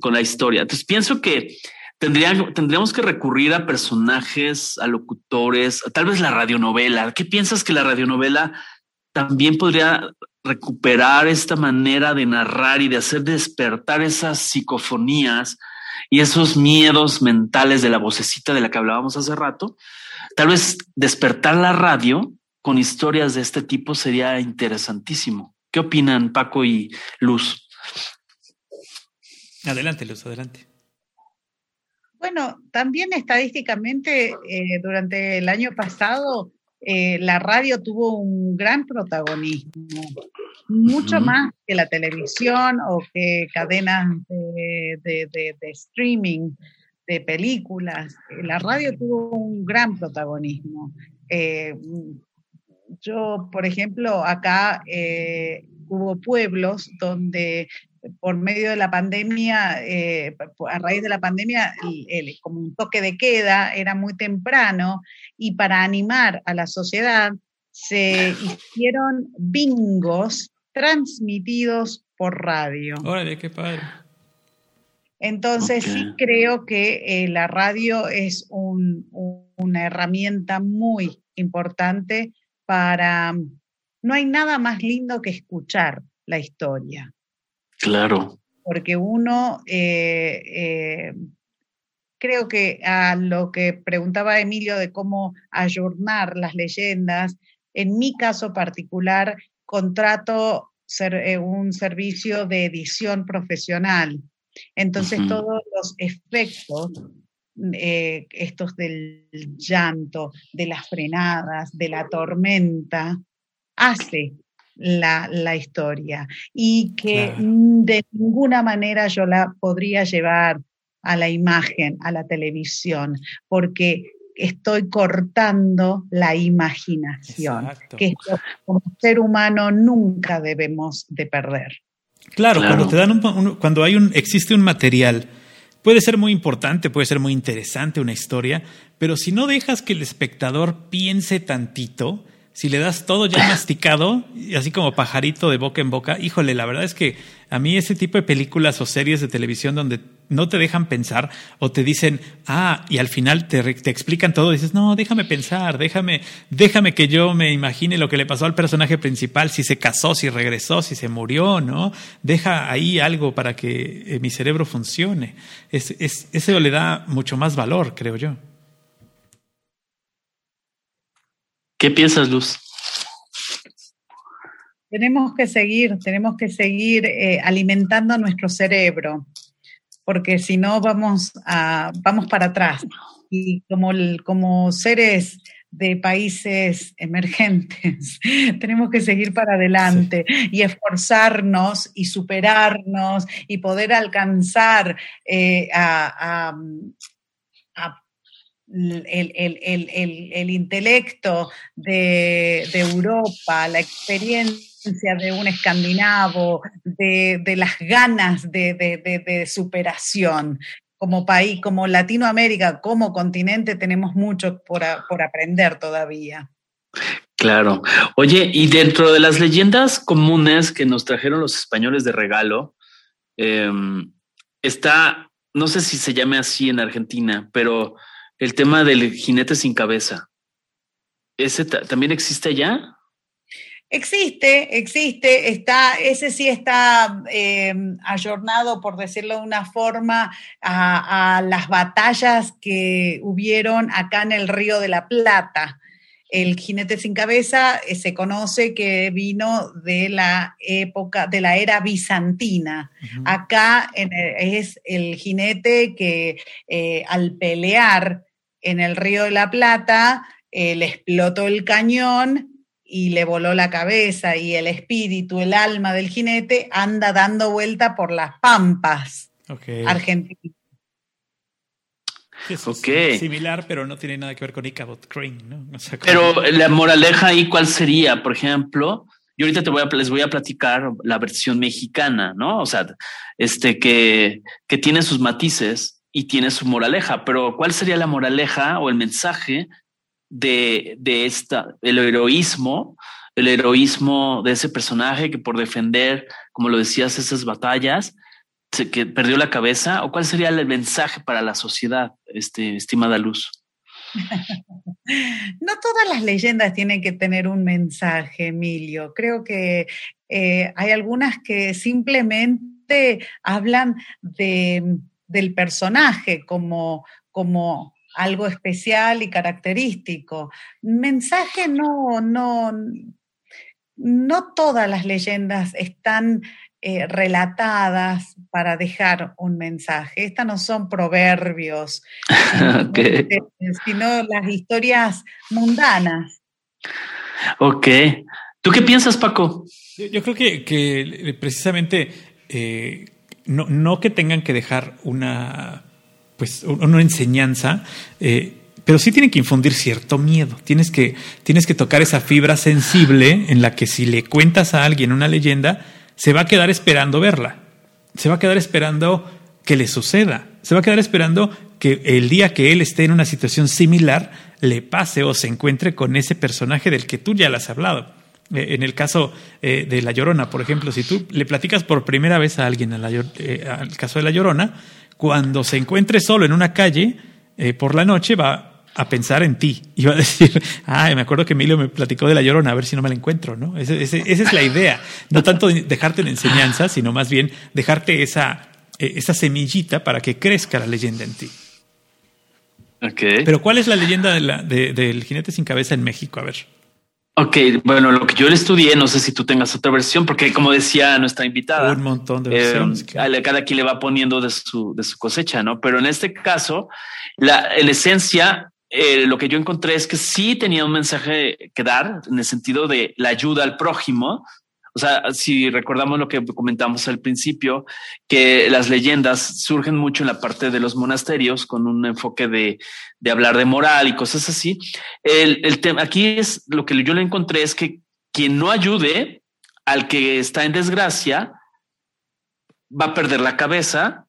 con la historia. Entonces pienso que tendrían, tendríamos que recurrir a personajes, a locutores, tal vez la radionovela. ¿Qué piensas que la radionovela también podría recuperar esta manera de narrar y de hacer despertar esas psicofonías y esos miedos mentales de la vocecita de la que hablábamos hace rato? Tal vez despertar la radio con historias de este tipo sería interesantísimo. ¿Qué opinan Paco y Luz? Adelante, Luz, adelante. Bueno, también estadísticamente eh, durante el año pasado eh, la radio tuvo un gran protagonismo, mucho más que la televisión o que cadenas de, de streaming de películas. La radio tuvo un gran protagonismo. Eh, yo, por ejemplo, acá eh, hubo pueblos donde por medio de la pandemia, eh, a raíz de la pandemia, como un toque de queda era muy temprano y para animar a la sociedad se hicieron bingos transmitidos por radio. Órale, qué padre. Entonces sí creo que eh, la radio es una herramienta muy importante para... No hay nada más lindo que escuchar la historia. Claro. Porque uno, eh, eh, creo que a lo que preguntaba Emilio de cómo ayornar las leyendas, en mi caso particular, contrato ser, eh, un servicio de edición profesional. Entonces todos los efectos eh, estos del llanto, de las frenadas, de la tormenta, hace la, historia y que de ninguna manera yo la podría llevar a la imagen, a la televisión, porque estoy cortando la imaginación, que como ser humano nunca debemos de perder. Claro, cuando te dan cuando hay un existe un material Puede ser muy importante, puede ser muy interesante una historia, pero si no dejas que el espectador piense tantito, si le das todo ya masticado, así como pajarito de boca en boca, híjole, la verdad es que a mí ese tipo de películas o series de televisión donde no te dejan pensar o te dicen, ah, y al final te, te explican todo, dices, no, déjame pensar, déjame, déjame que yo me imagine lo que le pasó al personaje principal, si se casó, si regresó, si se murió, ¿no? Deja ahí algo para que eh, mi cerebro funcione. Es, es, eso le da mucho más valor, creo yo. ¿Qué piensas, Luz? Tenemos que seguir, tenemos que seguir eh, alimentando nuestro cerebro porque si no vamos, a, vamos para atrás. Y como, como seres de países emergentes. Tenemos que seguir para adelante y esforzarnos y superarnos y poder alcanzar eh, a, el, intelecto de, de Europa, la experiencia de un escandinavo, de, las ganas de, superación. Como país, como Latinoamérica, como continente, tenemos mucho por, aprender todavía. Claro. Oye, y dentro de las leyendas comunes que nos trajeron los españoles de regalo, em, está no sé si se llame así en Argentina, pero el tema del jinete sin cabeza. ¿Ese también existe allá? Existe, existe, está, ese sí está eh, ayornado, por decirlo de una forma, a, las batallas que hubieron acá en el Río de la Plata. El jinete sin cabeza eh, se conoce que vino de la época, de la era bizantina. Acá es el jinete que eh, al pelear en el Río de la Plata le explotó el cañón y le voló la cabeza y el espíritu, el alma del jinete anda dando vuelta por las pampas argentinas. Es similar, pero no tiene nada que ver con Ichabod Crane, ¿no? pero la moraleja ahí, ¿cuál sería? Por ejemplo, yo ahorita te voy a, les voy a platicar la versión mexicana, ¿no? O sea, este que, que tiene sus matices y tiene su moraleja, pero ¿cuál sería la moraleja o el mensaje de, de esta, el heroísmo, el heroísmo de ese personaje que por defender, como lo decías, esas batallas, que perdió la cabeza? ¿O cuál sería el mensaje para la sociedad, este, estimada Luz? No todas las leyendas tienen que tener un mensaje, Emilio. Creo que eh, hay algunas que simplemente hablan de, del personaje como, como algo especial y característico. Mensaje no, no, no todas las leyendas están eh, relatadas para dejar un mensaje. Estas no son proverbios, sino, las historias mundanas. Ok. ¿Tú qué piensas, Paco? Yo, creo que, precisamente eh, no, no que tengan que dejar una pues una enseñanza, eh, pero sí tiene que infundir cierto miedo. Tienes que, tienes que tocar esa fibra sensible en la que si le cuentas a alguien una leyenda, se va a quedar esperando verla. Se va a quedar esperando que le suceda. Se va a quedar esperando que el día que él esté en una situación similar le pase o se encuentre con ese personaje del que tú ya le has hablado. Eh, en el caso eh, de La Llorona, por ejemplo, si tú le platicas por primera vez a alguien al caso de La Llorona, cuando se encuentre solo en una calle eh, por la noche va a pensar en ti y va a decir, ay, me acuerdo que Emilio me platicó de la llorona, a ver si no me la encuentro, ¿no? esa es la idea. No tanto dejarte la enseñanza, sino más bien dejarte esa, eh, esa semillita para que crezca la leyenda en ti. Okay. Pero ¿cuál es la leyenda del jinete sin cabeza en México? A ver. Ok, bueno, lo que yo le estudié, no sé si tú tengas otra versión, porque como decía nuestra invitada, un montón de versiones. Eh, cada quien le va poniendo de su, de su cosecha, ¿no? Pero en este caso, la, en esencia, eh, lo que yo encontré es que sí tenía un mensaje que dar en el sentido de la ayuda al prójimo, o sea, si recordamos lo que comentamos al principio, que las leyendas surgen mucho en la parte de los monasterios con un enfoque de, de hablar de moral y cosas así. El, el tema aquí es lo que yo le encontré es que quien no ayude al que está en desgracia va a perder la cabeza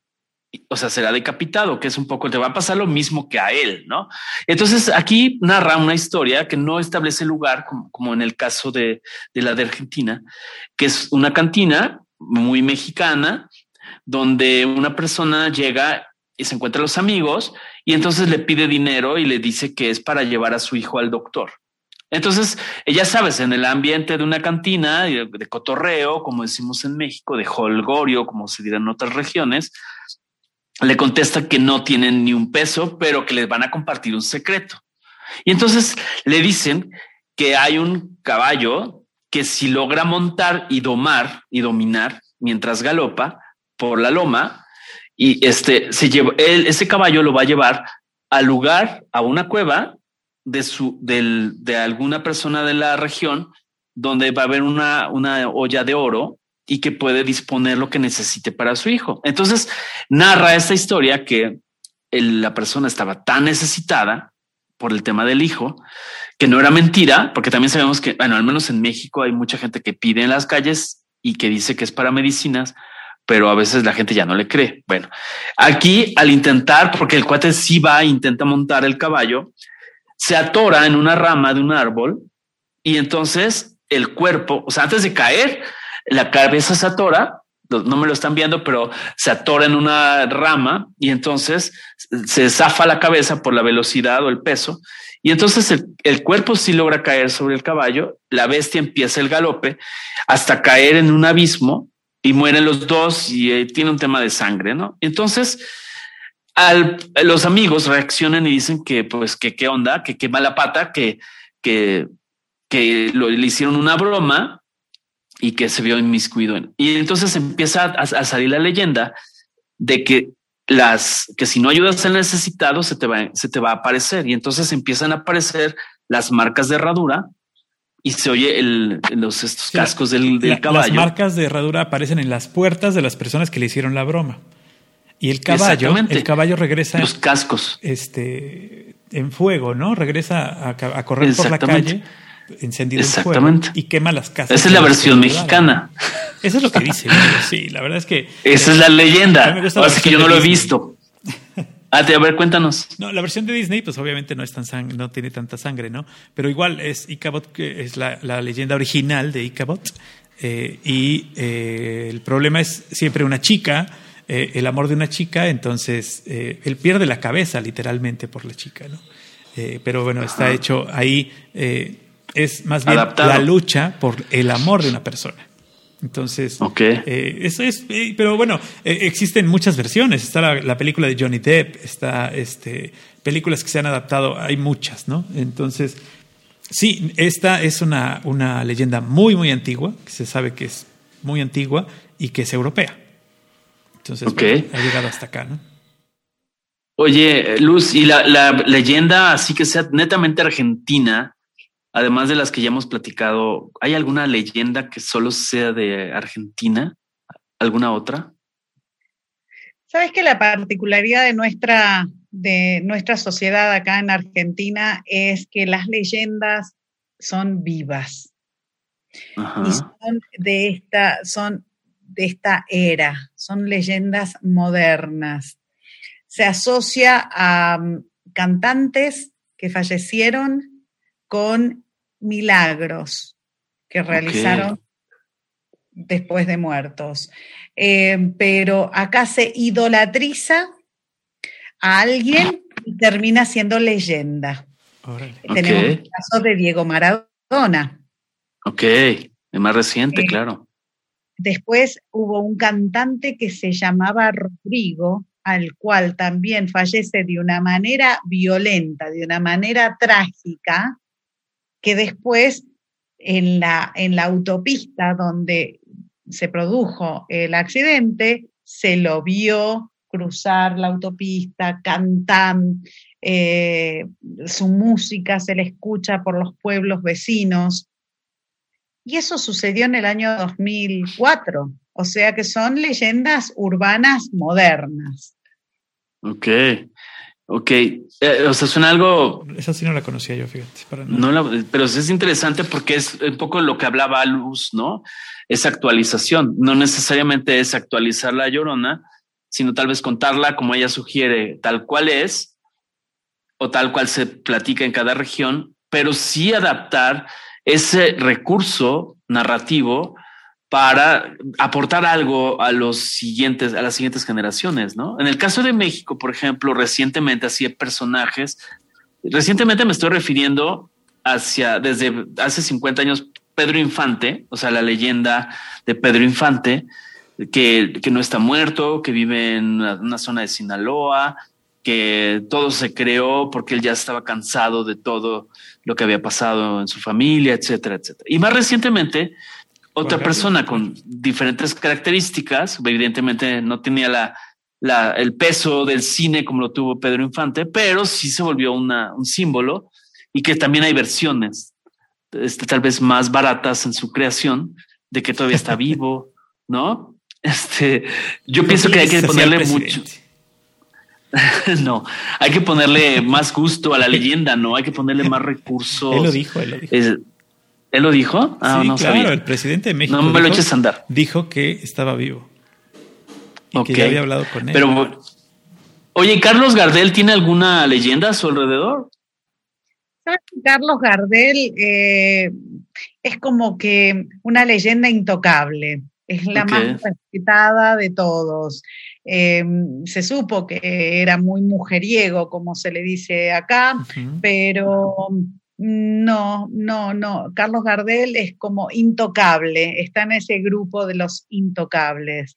o sea, será decapitado, que es un poco, te va a pasar lo mismo que a él, ¿no? Entonces aquí narra una historia que no establece lugar, como, en el caso de, la de Argentina, que es una cantina muy mexicana, donde una persona llega y se encuentra a los amigos y entonces le pide dinero y le dice que es para llevar a su hijo al doctor. Entonces, ya sabes, en el ambiente de una cantina de, de cotorreo, como decimos en México, de holgorio, como se dirá en otras regiones, le contesta que no tienen ni un peso, pero que les van a compartir un secreto. Y entonces le dicen que hay un caballo que si logra montar y domar y dominar mientras galopa por la loma, y este se lleva, ese caballo lo va a llevar al lugar, a una cueva de su, del, de alguna persona de la región, donde va a haber una, una olla de oro y que puede disponer lo que necesite para su hijo. Entonces, narra esta historia que la persona estaba tan necesitada por el tema del hijo, que no era mentira, porque también sabemos que, bueno, al menos en México hay mucha gente que pide en las calles y que dice que es para medicinas, pero a veces la gente ya no le cree. Bueno, aquí al intentar, porque el cuate sí va e intenta montar el caballo, se atora en una rama de un árbol y entonces el cuerpo, o sea, antes de caer, la cabeza se atora, no me lo están viendo, pero se atora en una rama y entonces se zafa la cabeza por la velocidad o el peso. Y entonces el, cuerpo sí logra caer sobre el caballo, la bestia empieza el galope hasta caer en un abismo y mueren los dos y eh, tiene un tema de sangre, ¿no? Entonces, al, los amigos reaccionan y dicen que, pues, que qué onda, que qué mala pata, que, que, que lo, le hicieron una broma y que se vio inmiscuido en. Y entonces empieza a, salir la leyenda de que las que si no ayudas al necesitado se te va, se te va a aparecer y entonces empiezan a aparecer las marcas de herradura y se oye el, los estos cascos del, caballo. Las marcas de herradura aparecen en las puertas de las personas que le hicieron la broma. Y el caballo, el caballo regresa. Los cascos. Este, en fuego, ¿no? Regresa a, correr por la calle encendido Exactamente. y quema las casas. Esa es la versión mexicana. Eso es lo que dice. sí, la verdad es que. Esa es la leyenda. Ahora que yo no lo he visto. Ah, a ver, cuéntanos. No, la versión de Disney, pues obviamente no es tan sang no tiene tanta sangre, ¿no? Pero igual es Icabot, que es la, leyenda original de Icabot. Eh, y eh, el problema es siempre una chica, eh, el amor de una chica, entonces él pierde la cabeza literalmente por la chica, ¿no? pero bueno, está hecho ahí es más bien la lucha por el amor de una persona. Entonces, eh, eso es, eh, pero bueno, eh, existen muchas versiones. Está la, película de Johnny Depp, está este, películas que se han adaptado, hay muchas, ¿no? Entonces, sí, esta es una, una leyenda muy, muy antigua, que se sabe que es muy antigua y que es europea. Entonces, ha llegado hasta acá, ¿no? Oye, Luz, y la, la leyenda así que sea netamente argentina, además de las que ya hemos platicado, ¿hay alguna leyenda que solo sea de Argentina? ¿Alguna otra? Sabes que la particularidad de nuestra, de nuestra sociedad acá en Argentina es que las leyendas son vivas. Y son de esta, son de esta era, son leyendas modernas. Se asocia a mm, cantantes que fallecieron con milagros que realizaron después de muertos. Eh, pero acá se idolatriza a alguien y termina siendo leyenda. Tenemos el caso de Diego Maradona. Ok, es más reciente, eh, claro. Después hubo un cantante que se llamaba Rodrigo, al cual también fallece de una manera violenta, de una manera trágica, que después en la, en la autopista donde se produjo el accidente, se lo vio cruzar la autopista, cantar, eh, su música se le escucha por los pueblos vecinos. Y eso sucedió en el año 2004, o sea que son leyendas urbanas modernas. Ok. Ok, eh, o sea, suena algo... Esa sí no la conocía yo, fíjate. No pero es interesante porque es un poco lo que hablaba Luz, ¿no? Es actualización. No necesariamente es actualizar la llorona, sino tal vez contarla como ella sugiere, tal cual es, o tal cual se platica en cada región, pero sí adaptar ese recurso narrativo para aportar algo a los siguientes, a las siguientes generaciones, ¿no? En el caso de México, por ejemplo, recientemente hacía personajes. Recientemente me estoy refiriendo hacia desde hace 50 años Pedro Infante, o sea, la leyenda de Pedro Infante, que, que no está muerto, que vive en una, zona de Sinaloa, que todo se creó porque él ya estaba cansado de todo lo que había pasado en su familia, etcétera, etcétera. Y más recientemente, otra persona con diferentes características, evidentemente no tenía la, el peso del cine como lo tuvo Pedro Infante, pero sí se volvió una, un símbolo y que también hay versiones, este, tal vez más baratas en su creación, de que todavía está vivo, ¿no? Este, yo pienso que hay que ponerle mucho. no, hay que ponerle más gusto a la leyenda, no hay que ponerle más recursos. Él lo dijo, él lo dijo. ¿Él lo dijo? Ah, sí, claro, el presidente de México. No me lo eches a andar. Dijo que estaba vivo. Y que ya había hablado con él. Pero, oye, ¿Carlos Gardel tiene alguna leyenda a su alrededor? Carlos Gardel eh, es como que una leyenda intocable. es la más respetada de todos. Em, se supo que era muy mujeriego, como se le dice acá, pero no, no, no. Carlos Gardel es como intocable, está en ese grupo de los intocables.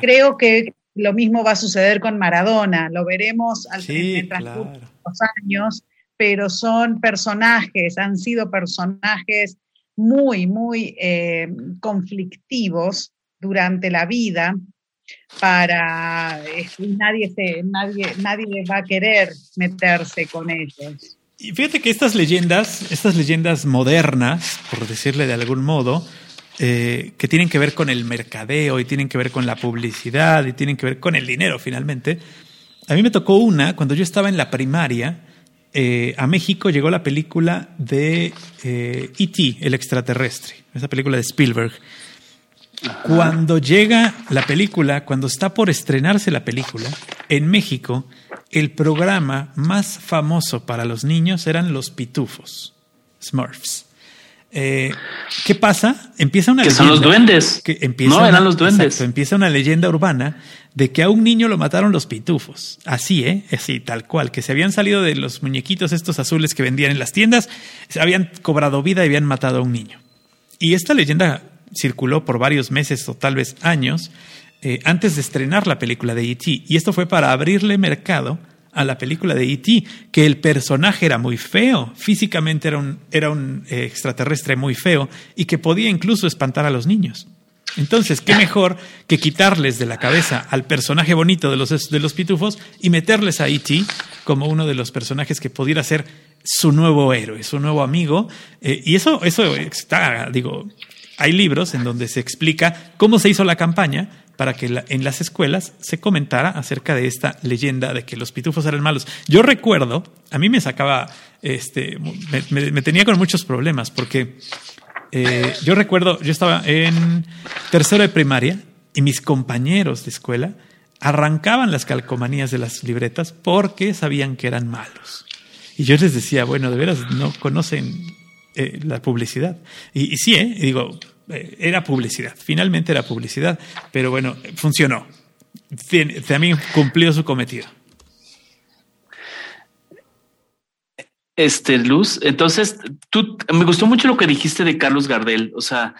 Creo que lo mismo va a suceder con Maradona, lo veremos al sí, los años, pero son personajes, han sido personajes muy, muy eh, conflictivos durante la vida para nadie se, nadie, nadie va a querer meterse con ellos. Y fíjate que estas leyendas, estas leyendas modernas, por decirle de algún modo, eh, que tienen que ver con el mercadeo y tienen que ver con la publicidad y tienen que ver con el dinero finalmente. A mí me tocó una cuando yo estaba en la primaria. Eh, a México llegó la película de E.T., eh, e el extraterrestre, esa película de Spielberg. Cuando llega la película, cuando está por estrenarse la película, en México, el programa más famoso para los niños eran los pitufos, Smurfs. Eh, ¿Qué pasa? Empieza una que son los duendes. Que empieza no, eran los duendes. empieza una leyenda urbana de que a un niño lo mataron los pitufos. Así, ¿eh? Así, tal cual. Que se habían salido de los muñequitos estos azules que vendían en las tiendas, se habían cobrado vida y habían matado a un niño. Y esta leyenda circuló por varios meses o tal vez años eh, antes de estrenar la película de E.T. Y esto fue para abrirle mercado a la película de E.T., que el personaje era muy feo, físicamente era un, era un eh, extraterrestre muy feo y que podía incluso espantar a los niños. Entonces, ¿qué mejor que quitarles de la cabeza al personaje bonito de los, de los pitufos y meterles a E.T. como uno de los personajes que pudiera ser su nuevo héroe, su nuevo amigo? Eh, y eso, eso está, digo, hay libros en donde se explica cómo se hizo la campaña para que en las escuelas se comentara acerca de esta leyenda de que los pitufos eran malos. Yo recuerdo, a mí me sacaba, este, me, tenía con muchos problemas porque eh, yo recuerdo, yo estaba en tercero de primaria y mis compañeros de escuela arrancaban las calcomanías de las libretas porque sabían que eran malos. Y yo les decía, bueno, de veras no conocen eh, la publicidad. Y, sí, ¿eh? digo, eh, era publicidad, finalmente era publicidad, pero bueno, funcionó. También cumplió su cometido. Este, Luz, entonces, tú, me gustó mucho lo que dijiste de Carlos Gardel, o sea,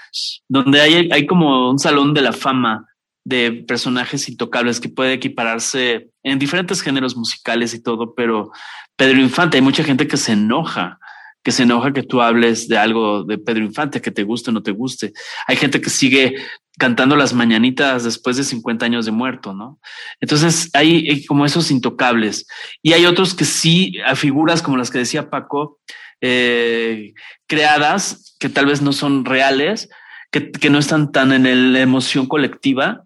donde hay, hay como un salón de la fama de personajes intocables que puede equipararse en diferentes géneros musicales y todo, pero Pedro Infante, hay mucha gente que se enoja que se enoja que tú hables de algo de Pedro Infante, que te guste o no te guste. Hay gente que sigue cantando las mañanitas después de 50 años de muerto, ¿no? Entonces hay, como esos intocables. Y hay otros que sí, a figuras como las que decía Paco, eh, creadas, que tal vez no son reales, que, que no están tan en la emoción colectiva,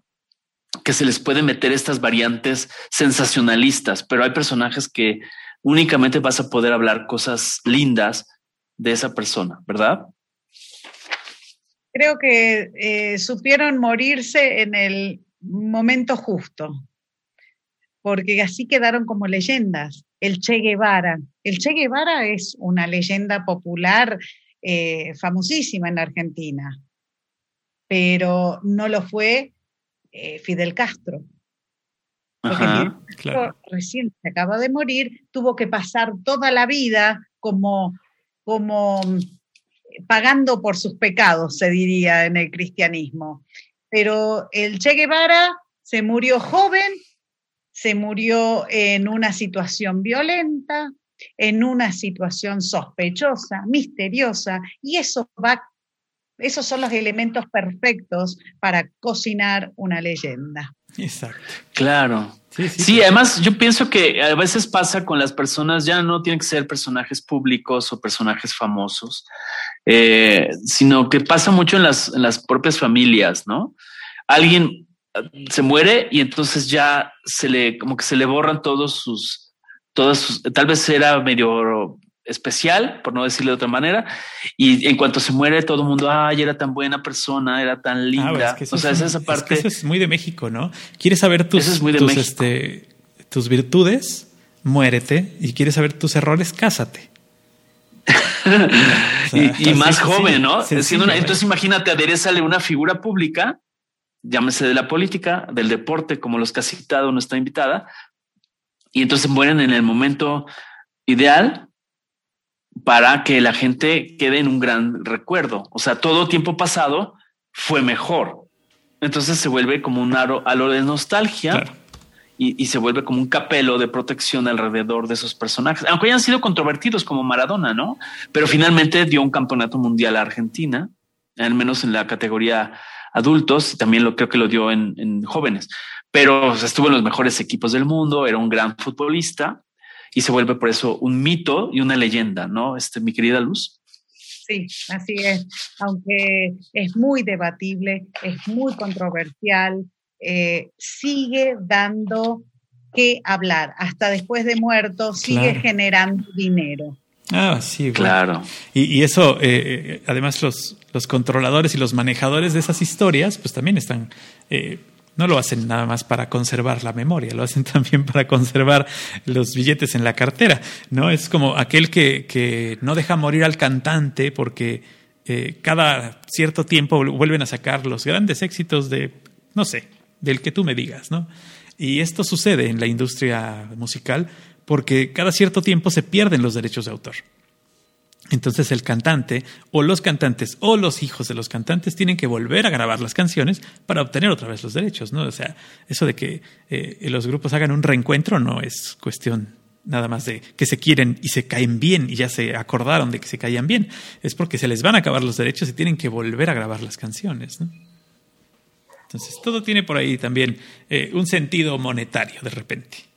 que se les puede meter estas variantes sensacionalistas, pero hay personajes que únicamente vas a poder hablar cosas lindas de esa persona, ¿verdad? Creo que eh, supieron morirse en el momento justo, porque así quedaron como leyendas. El Che Guevara. El Che Guevara es una leyenda popular eh, famosísima en Argentina, pero no lo fue eh, Fidel Castro porque recién se acaba de morir, tuvo que pasar toda la vida como, como mm, pagando por sus pecados, se diría en el cristianismo. Pero el Che Guevara se murió joven, se murió en una situación violenta, en una situación sospechosa, misteriosa, y eso va, esos son los elementos perfectos para cocinar una leyenda. Exacto. Claro. Sí, además yo pienso que a veces pasa con las personas, ya no tienen que ser personajes públicos o personajes famosos, eh, sino que pasa mucho en las, en las propias familias, ¿no? Alguien eh, se muere y entonces ya se le, como que se le borran todos sus, todos sus, tal vez era medio especial, por no decirlo de otra manera, y en cuanto se muere todo el mundo, ay, era tan buena persona, era tan ah, linda. o sea, es esa parte. eso es muy de México, ¿no? ¿Quieres saber tus, tus, este, tus virtudes? Muérete. ¿Y quieres saber tus errores? Cásate. y, más joven, ¿no? entonces imagínate, aderezale una figura pública llámese de la política, del deporte, como los que ha citado nuestra invitada, y entonces mueren en el momento ideal para que la gente quede en un gran recuerdo. O sea, todo tiempo pasado fue mejor. Entonces se vuelve como un aro, halo de nostalgia y, se vuelve como un capelo de protección alrededor de esos personajes, aunque hayan sido controvertidos como Maradona, ¿no? Pero finalmente dio un campeonato mundial a Argentina, al menos en la categoría adultos, también lo creo que lo dio en, jóvenes, pero estuvo en los mejores equipos del mundo, era un gran futbolista y se vuelve por eso un mito y una leyenda, ¿no? Este, mi querida Luz. Sí, así es. Aunque es muy debatible, es muy controversial, eh, sigue dando que hablar. Hasta después de muerto, sigue generando dinero. Ah, sí, claro. Y, eso, eh, eh, además, los, los controladores y los manejadores de esas historias, pues también están no lo hacen nada más para conservar la memoria, lo hacen también para conservar los billetes en la cartera, ¿no? Es como aquel que, que no deja morir al cantante porque eh, cada cierto tiempo vuelven a sacar los grandes éxitos de, no sé, del que tú me digas, ¿no? Y esto sucede en la industria musical porque cada cierto tiempo se pierden los derechos de autor. Entonces el cantante o los cantantes o los hijos de los cantantes tienen que volver a grabar las canciones para obtener otra vez los derechos, ¿no? O sea, eso de que eh, los grupos hagan un reencuentro no es cuestión nada más de que se quieren y se caen bien y ya se acordaron de que se caían bien, es porque se les van a acabar los derechos y tienen que volver a grabar las canciones, ¿no? Entonces todo tiene por ahí también eh, un sentido monetario de repente.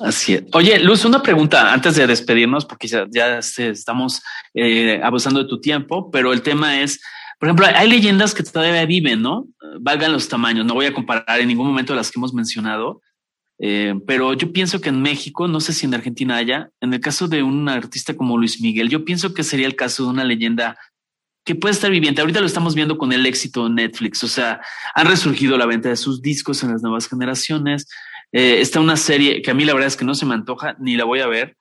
Así es. Oye, Luz, una pregunta antes de despedirnos, porque ya, estamos eh, abusando de tu tiempo, pero el tema es, por ejemplo, hay leyendas que todavía viven, ¿no? Valgan los tamaños. No voy a comparar en ningún momento las que hemos mencionado, eh, pero yo pienso que en México, no sé si en Argentina haya, en el caso de un artista como Luis Miguel, yo pienso que sería el caso de una leyenda que puede estar viviente. Ahorita lo estamos viendo con el éxito de Netflix, o sea, han resurgido la venta de sus discos en las nuevas generaciones eh, está una serie que a mí la verdad es que no se me antoja, ni la voy a ver,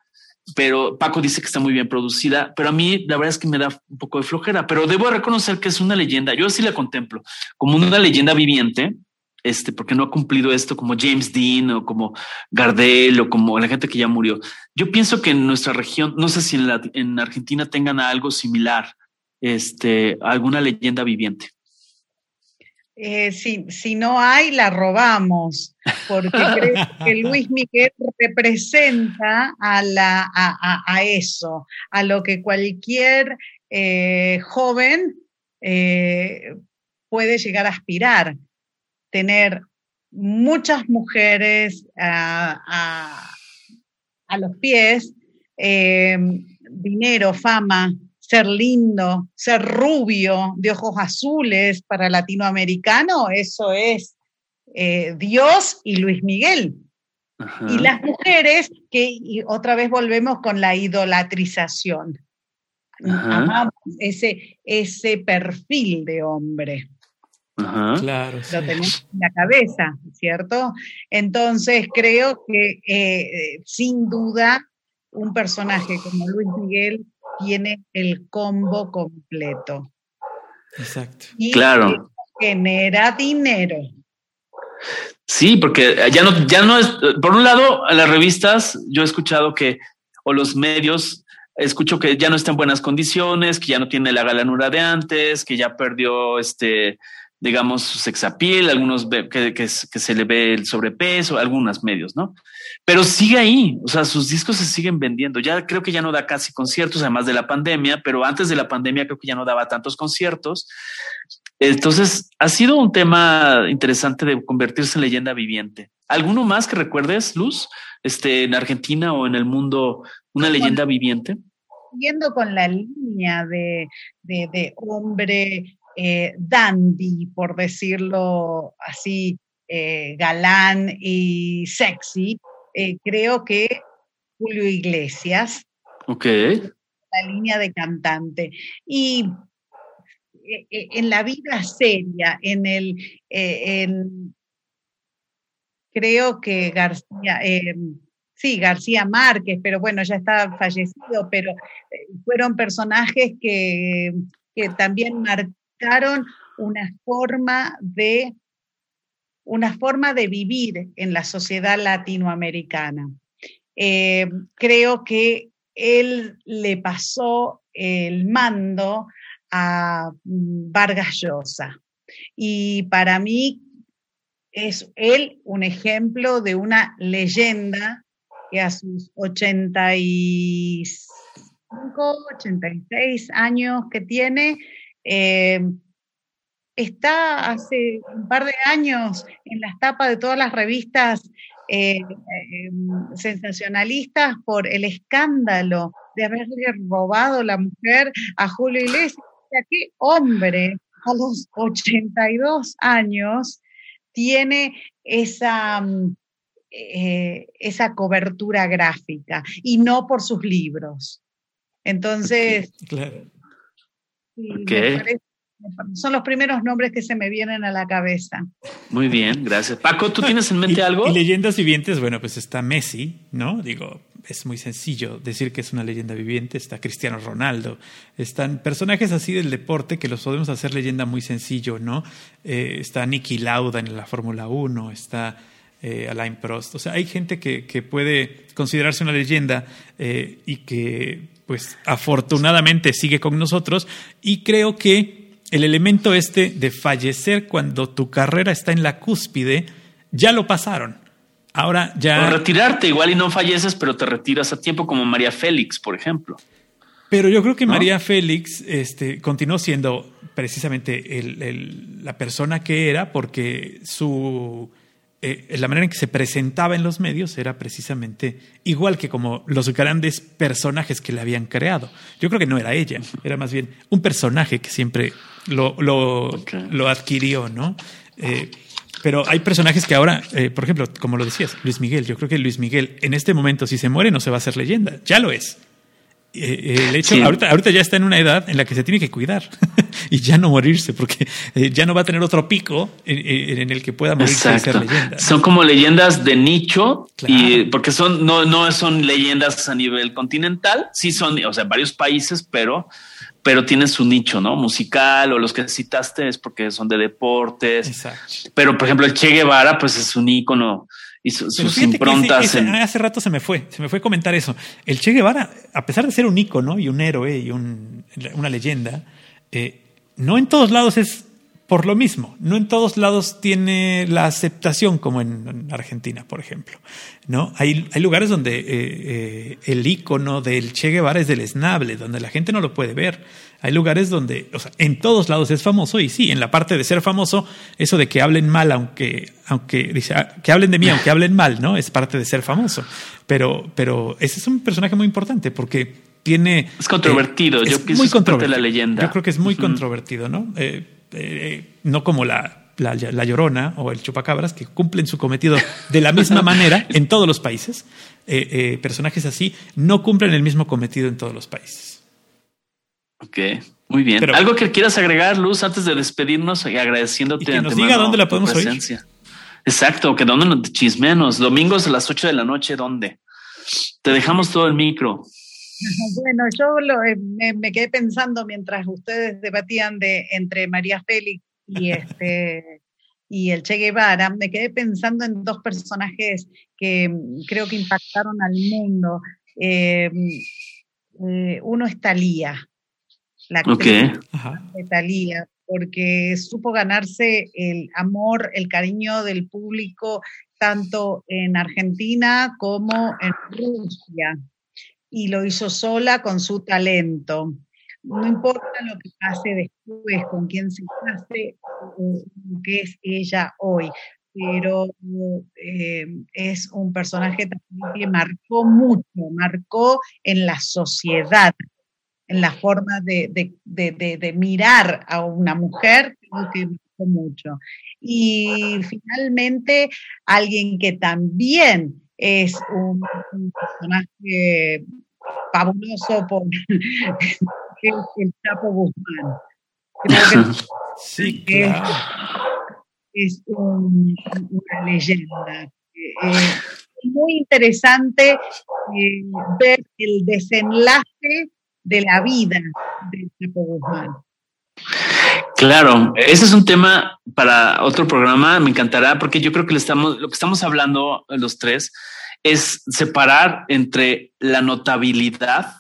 pero Paco dice que está muy bien producida, pero a mí la verdad es que me da un poco de flojera, pero debo reconocer que es una leyenda. Yo así la contemplo como una leyenda viviente, este, porque no ha cumplido esto como James Dean o como Gardel o como la gente que ya murió. Yo pienso que en nuestra región, no sé si en, en Argentina tengan algo similar, este, alguna leyenda viviente. Eh, si, no hay, la robamos, porque creo que Luis Miguel representa a, la, a, eso, a lo que cualquier eh, joven eh, puede llegar a aspirar, tener muchas mujeres a, a los pies, dinero, fama, ser lindo, ser rubio, de ojos azules para latinoamericano, eso es eh, Dios y Luis Miguel. Y las mujeres, que otra vez volvemos con la idolatrización. Amamos ese, ese perfil de hombre. Claro. Lo tenemos en la cabeza, ¿cierto? Entonces creo que eh, sin duda un personaje como Luis Miguel tiene el combo completo. Exacto. Y claro. Genera dinero. Sí, porque ya no, ya no es, por un lado, a las revistas, yo he escuchado que, o los medios, escucho que ya no está en buenas condiciones, que ya no tiene la galanura de antes, que ya perdió este, digamos, su sexapil, algunos que, que, se le ve el sobrepeso, algunos medios, ¿no? Pero sigue ahí, o sea, sus discos se siguen vendiendo. Ya creo que ya no da casi conciertos, además de la pandemia, pero antes de la pandemia creo que ya no daba tantos conciertos. Entonces, ha sido un tema interesante de convertirse en leyenda viviente. ¿Alguno más que recuerdes, Luz, este, en Argentina o en el mundo, una leyenda viviente? Siguiendo con la línea de, de, de hombre eh, dandy, por decirlo así, eh, galán y sexy, eh, creo que Julio Iglesias. Ok. La línea de cantante. Y en la vida seria, en el, creo que García, sí, García Márquez, pero bueno, ya está fallecido, pero fueron personajes que, que también marcaron una forma de una forma de vivir en la sociedad latinoamericana. Eh, creo que él le pasó el mando a mm, Vargas Llosa. Y para mí es él un ejemplo de una leyenda que a sus 85, 86 años que tiene, eh, está hace un par de años en las tapas de todas las revistas eh, em, sensacionalistas por el escándalo de haberle robado la mujer a Julio Iglesias. ¿Qué hombre a los 82 años tiene esa, eh, esa cobertura gráfica y no por sus libros? Entonces. Son los primeros nombres que se me vienen a la cabeza. Muy bien, gracias. Paco, ¿tú tienes en mente algo? Y leyendas vivientes, bueno, pues está Messi, ¿no? Digo, es muy sencillo decir que es una leyenda viviente. Está Cristiano Ronaldo. Están personajes así del deporte que los podemos hacer leyenda muy sencillo, ¿no? Eh, está Nicky Lauda en la Fórmula 1, está eh, Alain Prost. O sea, hay gente que, que puede considerarse una leyenda eh, y que, pues, afortunadamente sigue con nosotros. Y creo que el elemento este de fallecer cuando tu carrera está en la cúspide, ya lo pasaron. Ahora ya. O retirarte, igual y no falleces, pero te retiras a tiempo, como María Félix, por ejemplo. Pero yo creo que María Félix este, continuó siendo precisamente la persona que era, porque su eh, la manera en que se presentaba en los medios era precisamente igual que como los grandes personajes que le habían creado. Yo creo que no era ella, era más bien un personaje que siempre lo, lo, adquirió, ¿no? Eh, pero hay personajes que ahora, eh, por ejemplo, como lo decías, Luis Miguel, yo creo que Luis Miguel en este momento si se muere no se va a hacer leyenda, ya lo es. Eh, eh, el hecho, ahorita, ahorita ya está en una edad en la que se tiene que cuidar y ya no morirse, porque ya no va a tener otro pico en, el que pueda morirse y ser leyenda. Son como leyendas de nicho, y porque son, no, no son leyendas a nivel continental, sí son, o sea, varios países, pero pero tienen su nicho, ¿no? Musical o los que citaste es porque son de deportes. Exacto. Pero, por ejemplo, el Che Guevara, pues es un ícono y sus improntas. Hace rato se me fue, se me fue comentar eso. El Che Guevara, a pesar de ser un ícono y un héroe y una leyenda, eh, no en todos lados es por lo mismo, no en todos lados tiene la aceptación como en, Argentina, por ejemplo. ¿no? Hay, hay lugares donde eh, eh, el icono del Che Guevara es del esnable, donde la gente no lo puede ver. Hay lugares donde, o sea, en todos lados es famoso y sí, en la parte de ser famoso, eso de que hablen mal, aunque, aunque dice, ah, que hablen de mí, aunque hablen mal, ¿no? Es parte de ser famoso. Pero, pero ese es un personaje muy importante porque tiene. Es controvertido. Eh, Yo pienso muy controvertido. la leyenda. Yo creo que es muy controvertido, ¿no? Eh, no como la, la, llorona o el chupacabras, que cumplen su cometido de la misma manera en todos los países. Eh, eh, personajes así no cumplen el mismo cometido en todos los países. Ok, muy bien. Algo que quieras agregar, Luz, antes de despedirnos y agradeciéndote. Y que nos diga dónde la podemos oír. Exacto, que dónde nos chismenos. Domingos a las 8 de la noche, ¿dónde? Te dejamos todo el micro. Bueno, yo eh, me, quedé pensando mientras ustedes debatían de entre María Félix y este y el Che Guevara, me quedé pensando en dos personajes que mm, creo que impactaron al mundo. Eh, eh, uno es Talía, la actriz de Talía, porque supo ganarse el amor, el cariño del público tanto en Argentina como en Rusia y lo hizo sola con su talento. No importa lo que pase después, con quién se case, lo que es ella hoy, pero eh, es un personaje que marcó mucho, marcó en la sociedad, en la forma de, de mirar a una mujer, creo que marcó mucho. Y finalmente, alguien que también es un, personaje fabuloso por el Chapo Guzmán. Creo que sí, claro. es, una leyenda. Es muy interesante eh, ver el desenlace de la vida del Chapo Guzmán. Claro, ese es un tema para otro programa. Me encantará porque yo creo que estamos, lo que estamos hablando los tres es separar entre la notabilidad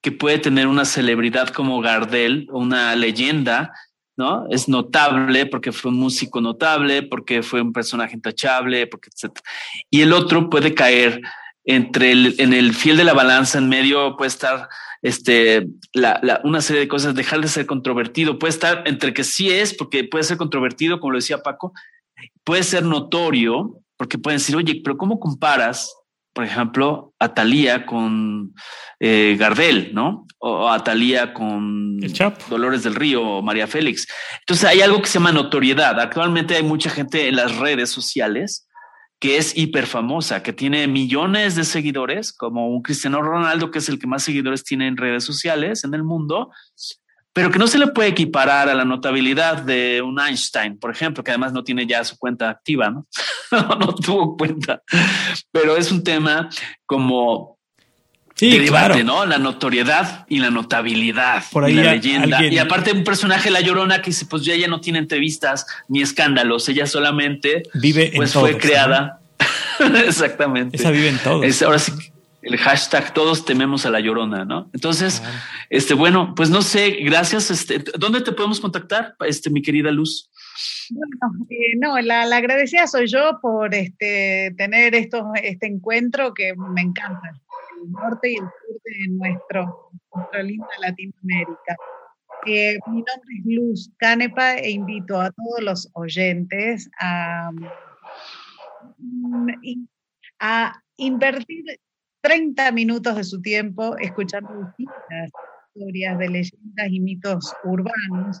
que puede tener una celebridad como Gardel, una leyenda, ¿no? Es notable porque fue un músico notable, porque fue un personaje intachable, porque etcétera. Y el otro puede caer entre el, en el fiel de la balanza en medio, puede estar este, la, una serie de cosas, dejar de ser controvertido, puede estar entre que sí es, porque puede ser controvertido, como lo decía Paco, puede ser notorio, porque pueden decir, oye, pero ¿cómo comparas, por ejemplo, a Talía con eh, Gardel, ¿no? O a Talía con Dolores del Río o María Félix. Entonces hay algo que se llama notoriedad. Actualmente hay mucha gente en las redes sociales que es hiper famosa, que tiene millones de seguidores, como un Cristiano Ronaldo, que es el que más seguidores tiene en redes sociales en el mundo, pero que no se le puede equiparar a la notabilidad de un Einstein, por ejemplo, que además no tiene ya su cuenta activa, ¿no? no, tuvo cuenta, pero es un tema como Sí, debate, ¿no? La notoriedad y la notabilidad. Por ahí la leyenda. Y aparte un personaje, La Llorona, que dice, pues ya ella no tiene entrevistas ni escándalos, ella solamente vive pues fue creada. Exactamente. Esa vive en todo. ahora sí, el hashtag todos tememos a La Llorona, ¿no? Entonces, este, bueno, pues no sé, gracias. Este, ¿Dónde te podemos contactar, este, mi querida Luz? Bueno, eh, no, la, la, agradecida soy yo por este, tener esto, este encuentro que me encanta el norte y el sur de nuestro, nuestra linda Latinoamérica. Eh, mi nombre es Luz Canepa e invito a todos los oyentes a, mm, a invertir 30 minutos de su tiempo escuchando distintas historias de leyendas y mitos urbanos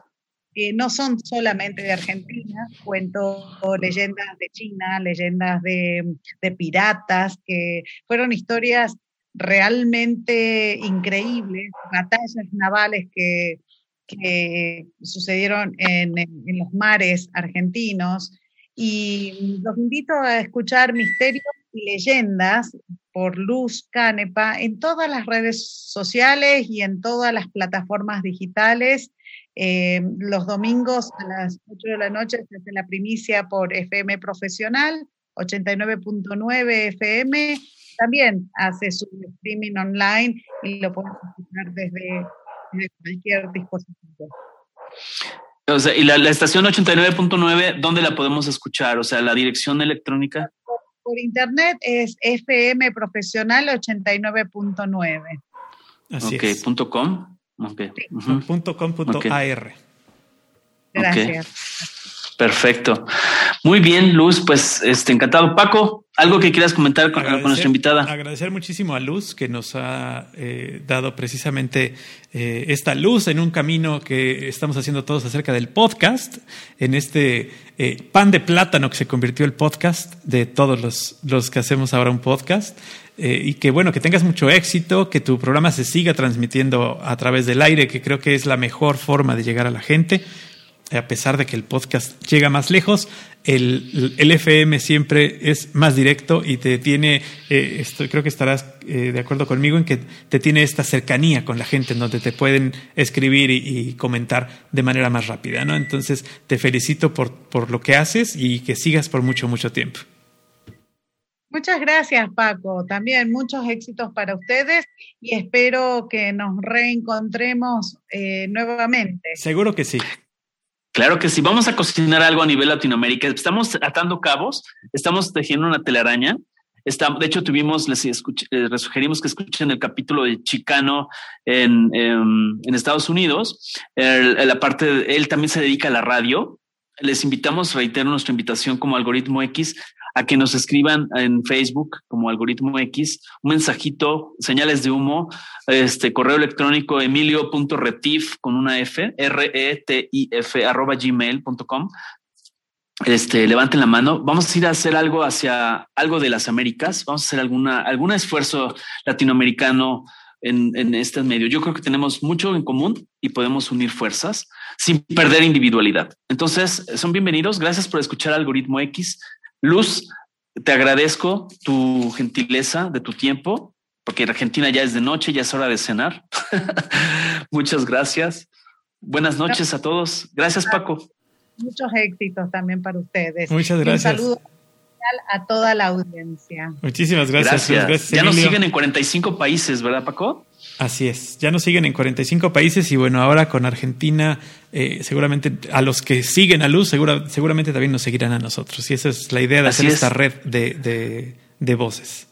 que no son solamente de Argentina, cuento leyendas de China, leyendas de, de piratas, que fueron historias realmente increíbles, batallas navales que, sucedieron en, los mares argentinos. Y los invito a escuchar Misterios y Leyendas por Luz Canepa en todas las redes sociales y en todas las plataformas digitales. Eh, los domingos a las 8 de la noche se la primicia por FM Profesional, 89.9 FM también hace su streaming online y lo pueden escuchar desde, cualquier dispositivo. O sea, y la, estación 89.9, ¿dónde la podemos escuchar? O sea, la dirección electrónica. Por, internet es FM Profesional 89.9. Así es. Punto com. Okay. punto com punto AR. Gracias. Perfecto. Muy bien, Luz, pues este encantado. Paco, algo que quieras comentar con, nuestra invitada. Agradecer muchísimo a Luz que nos ha eh, dado precisamente eh, esta luz en un camino que estamos haciendo todos acerca del podcast, en este eh, pan de plátano que se convirtió el podcast de todos los, los que hacemos ahora un podcast. y que bueno, que tengas mucho éxito, que tu programa se siga transmitiendo a través del aire, que creo que es la mejor forma de llegar a la gente a pesar de que el podcast llega más lejos, el, FM siempre es más directo y te tiene, eh, creo que estarás eh, de acuerdo conmigo en que te tiene esta cercanía con la gente en donde te pueden escribir y, comentar de manera más rápida, ¿no? Entonces te felicito por, por lo que haces y que sigas por mucho, mucho tiempo. Muchas gracias, Paco. También muchos éxitos para ustedes y espero que nos reencontremos eh, nuevamente. Seguro que sí. Claro que sí, vamos a cocinar algo a nivel Latinoamérica. Estamos atando cabos, estamos tejiendo una telaraña. de hecho, tuvimos, les, eh, sugerimos que escuchen el capítulo de Chicano en, en, Estados Unidos. la parte él también se dedica a la radio. Les invitamos, reitero nuestra invitación como algoritmo X a que nos escriban en Facebook como algoritmo X un mensajito, señales de humo, este correo electrónico emilio.retif con una F, R-E-T-I-F arroba gmail.com. Este, levanten la mano. Vamos a ir a hacer algo hacia algo de las Américas. Vamos a hacer alguna, algún esfuerzo latinoamericano en, en este medio. Yo creo que tenemos mucho en común y podemos unir fuerzas sin perder individualidad. Entonces, son bienvenidos. Gracias por escuchar Algoritmo X. Luz, te agradezco tu gentileza de tu tiempo, porque en Argentina ya es de noche, ya es hora de cenar. Muchas gracias. Buenas noches a todos. Gracias, Paco. Muchos éxitos también para ustedes. Muchas gracias. un saludo a toda la audiencia. Muchísimas gracias. Gracias. ya nos siguen en 45 países, ¿verdad, Paco? Así es, ya nos siguen en 45 países y bueno, ahora con Argentina, eh, seguramente a los que siguen a Luz, seguramente también nos seguirán a nosotros. Y esa es la idea de hacer esta red de, de voces.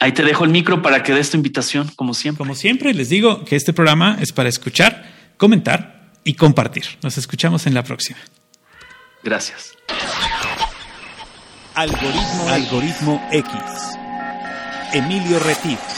Ahí te dejo el micro para que des tu invitación, como siempre. Como siempre, les digo que este programa es para escuchar, comentar y compartir. Nos escuchamos en la próxima. Gracias. Algoritmo, Algoritmo X. Emilio Retif.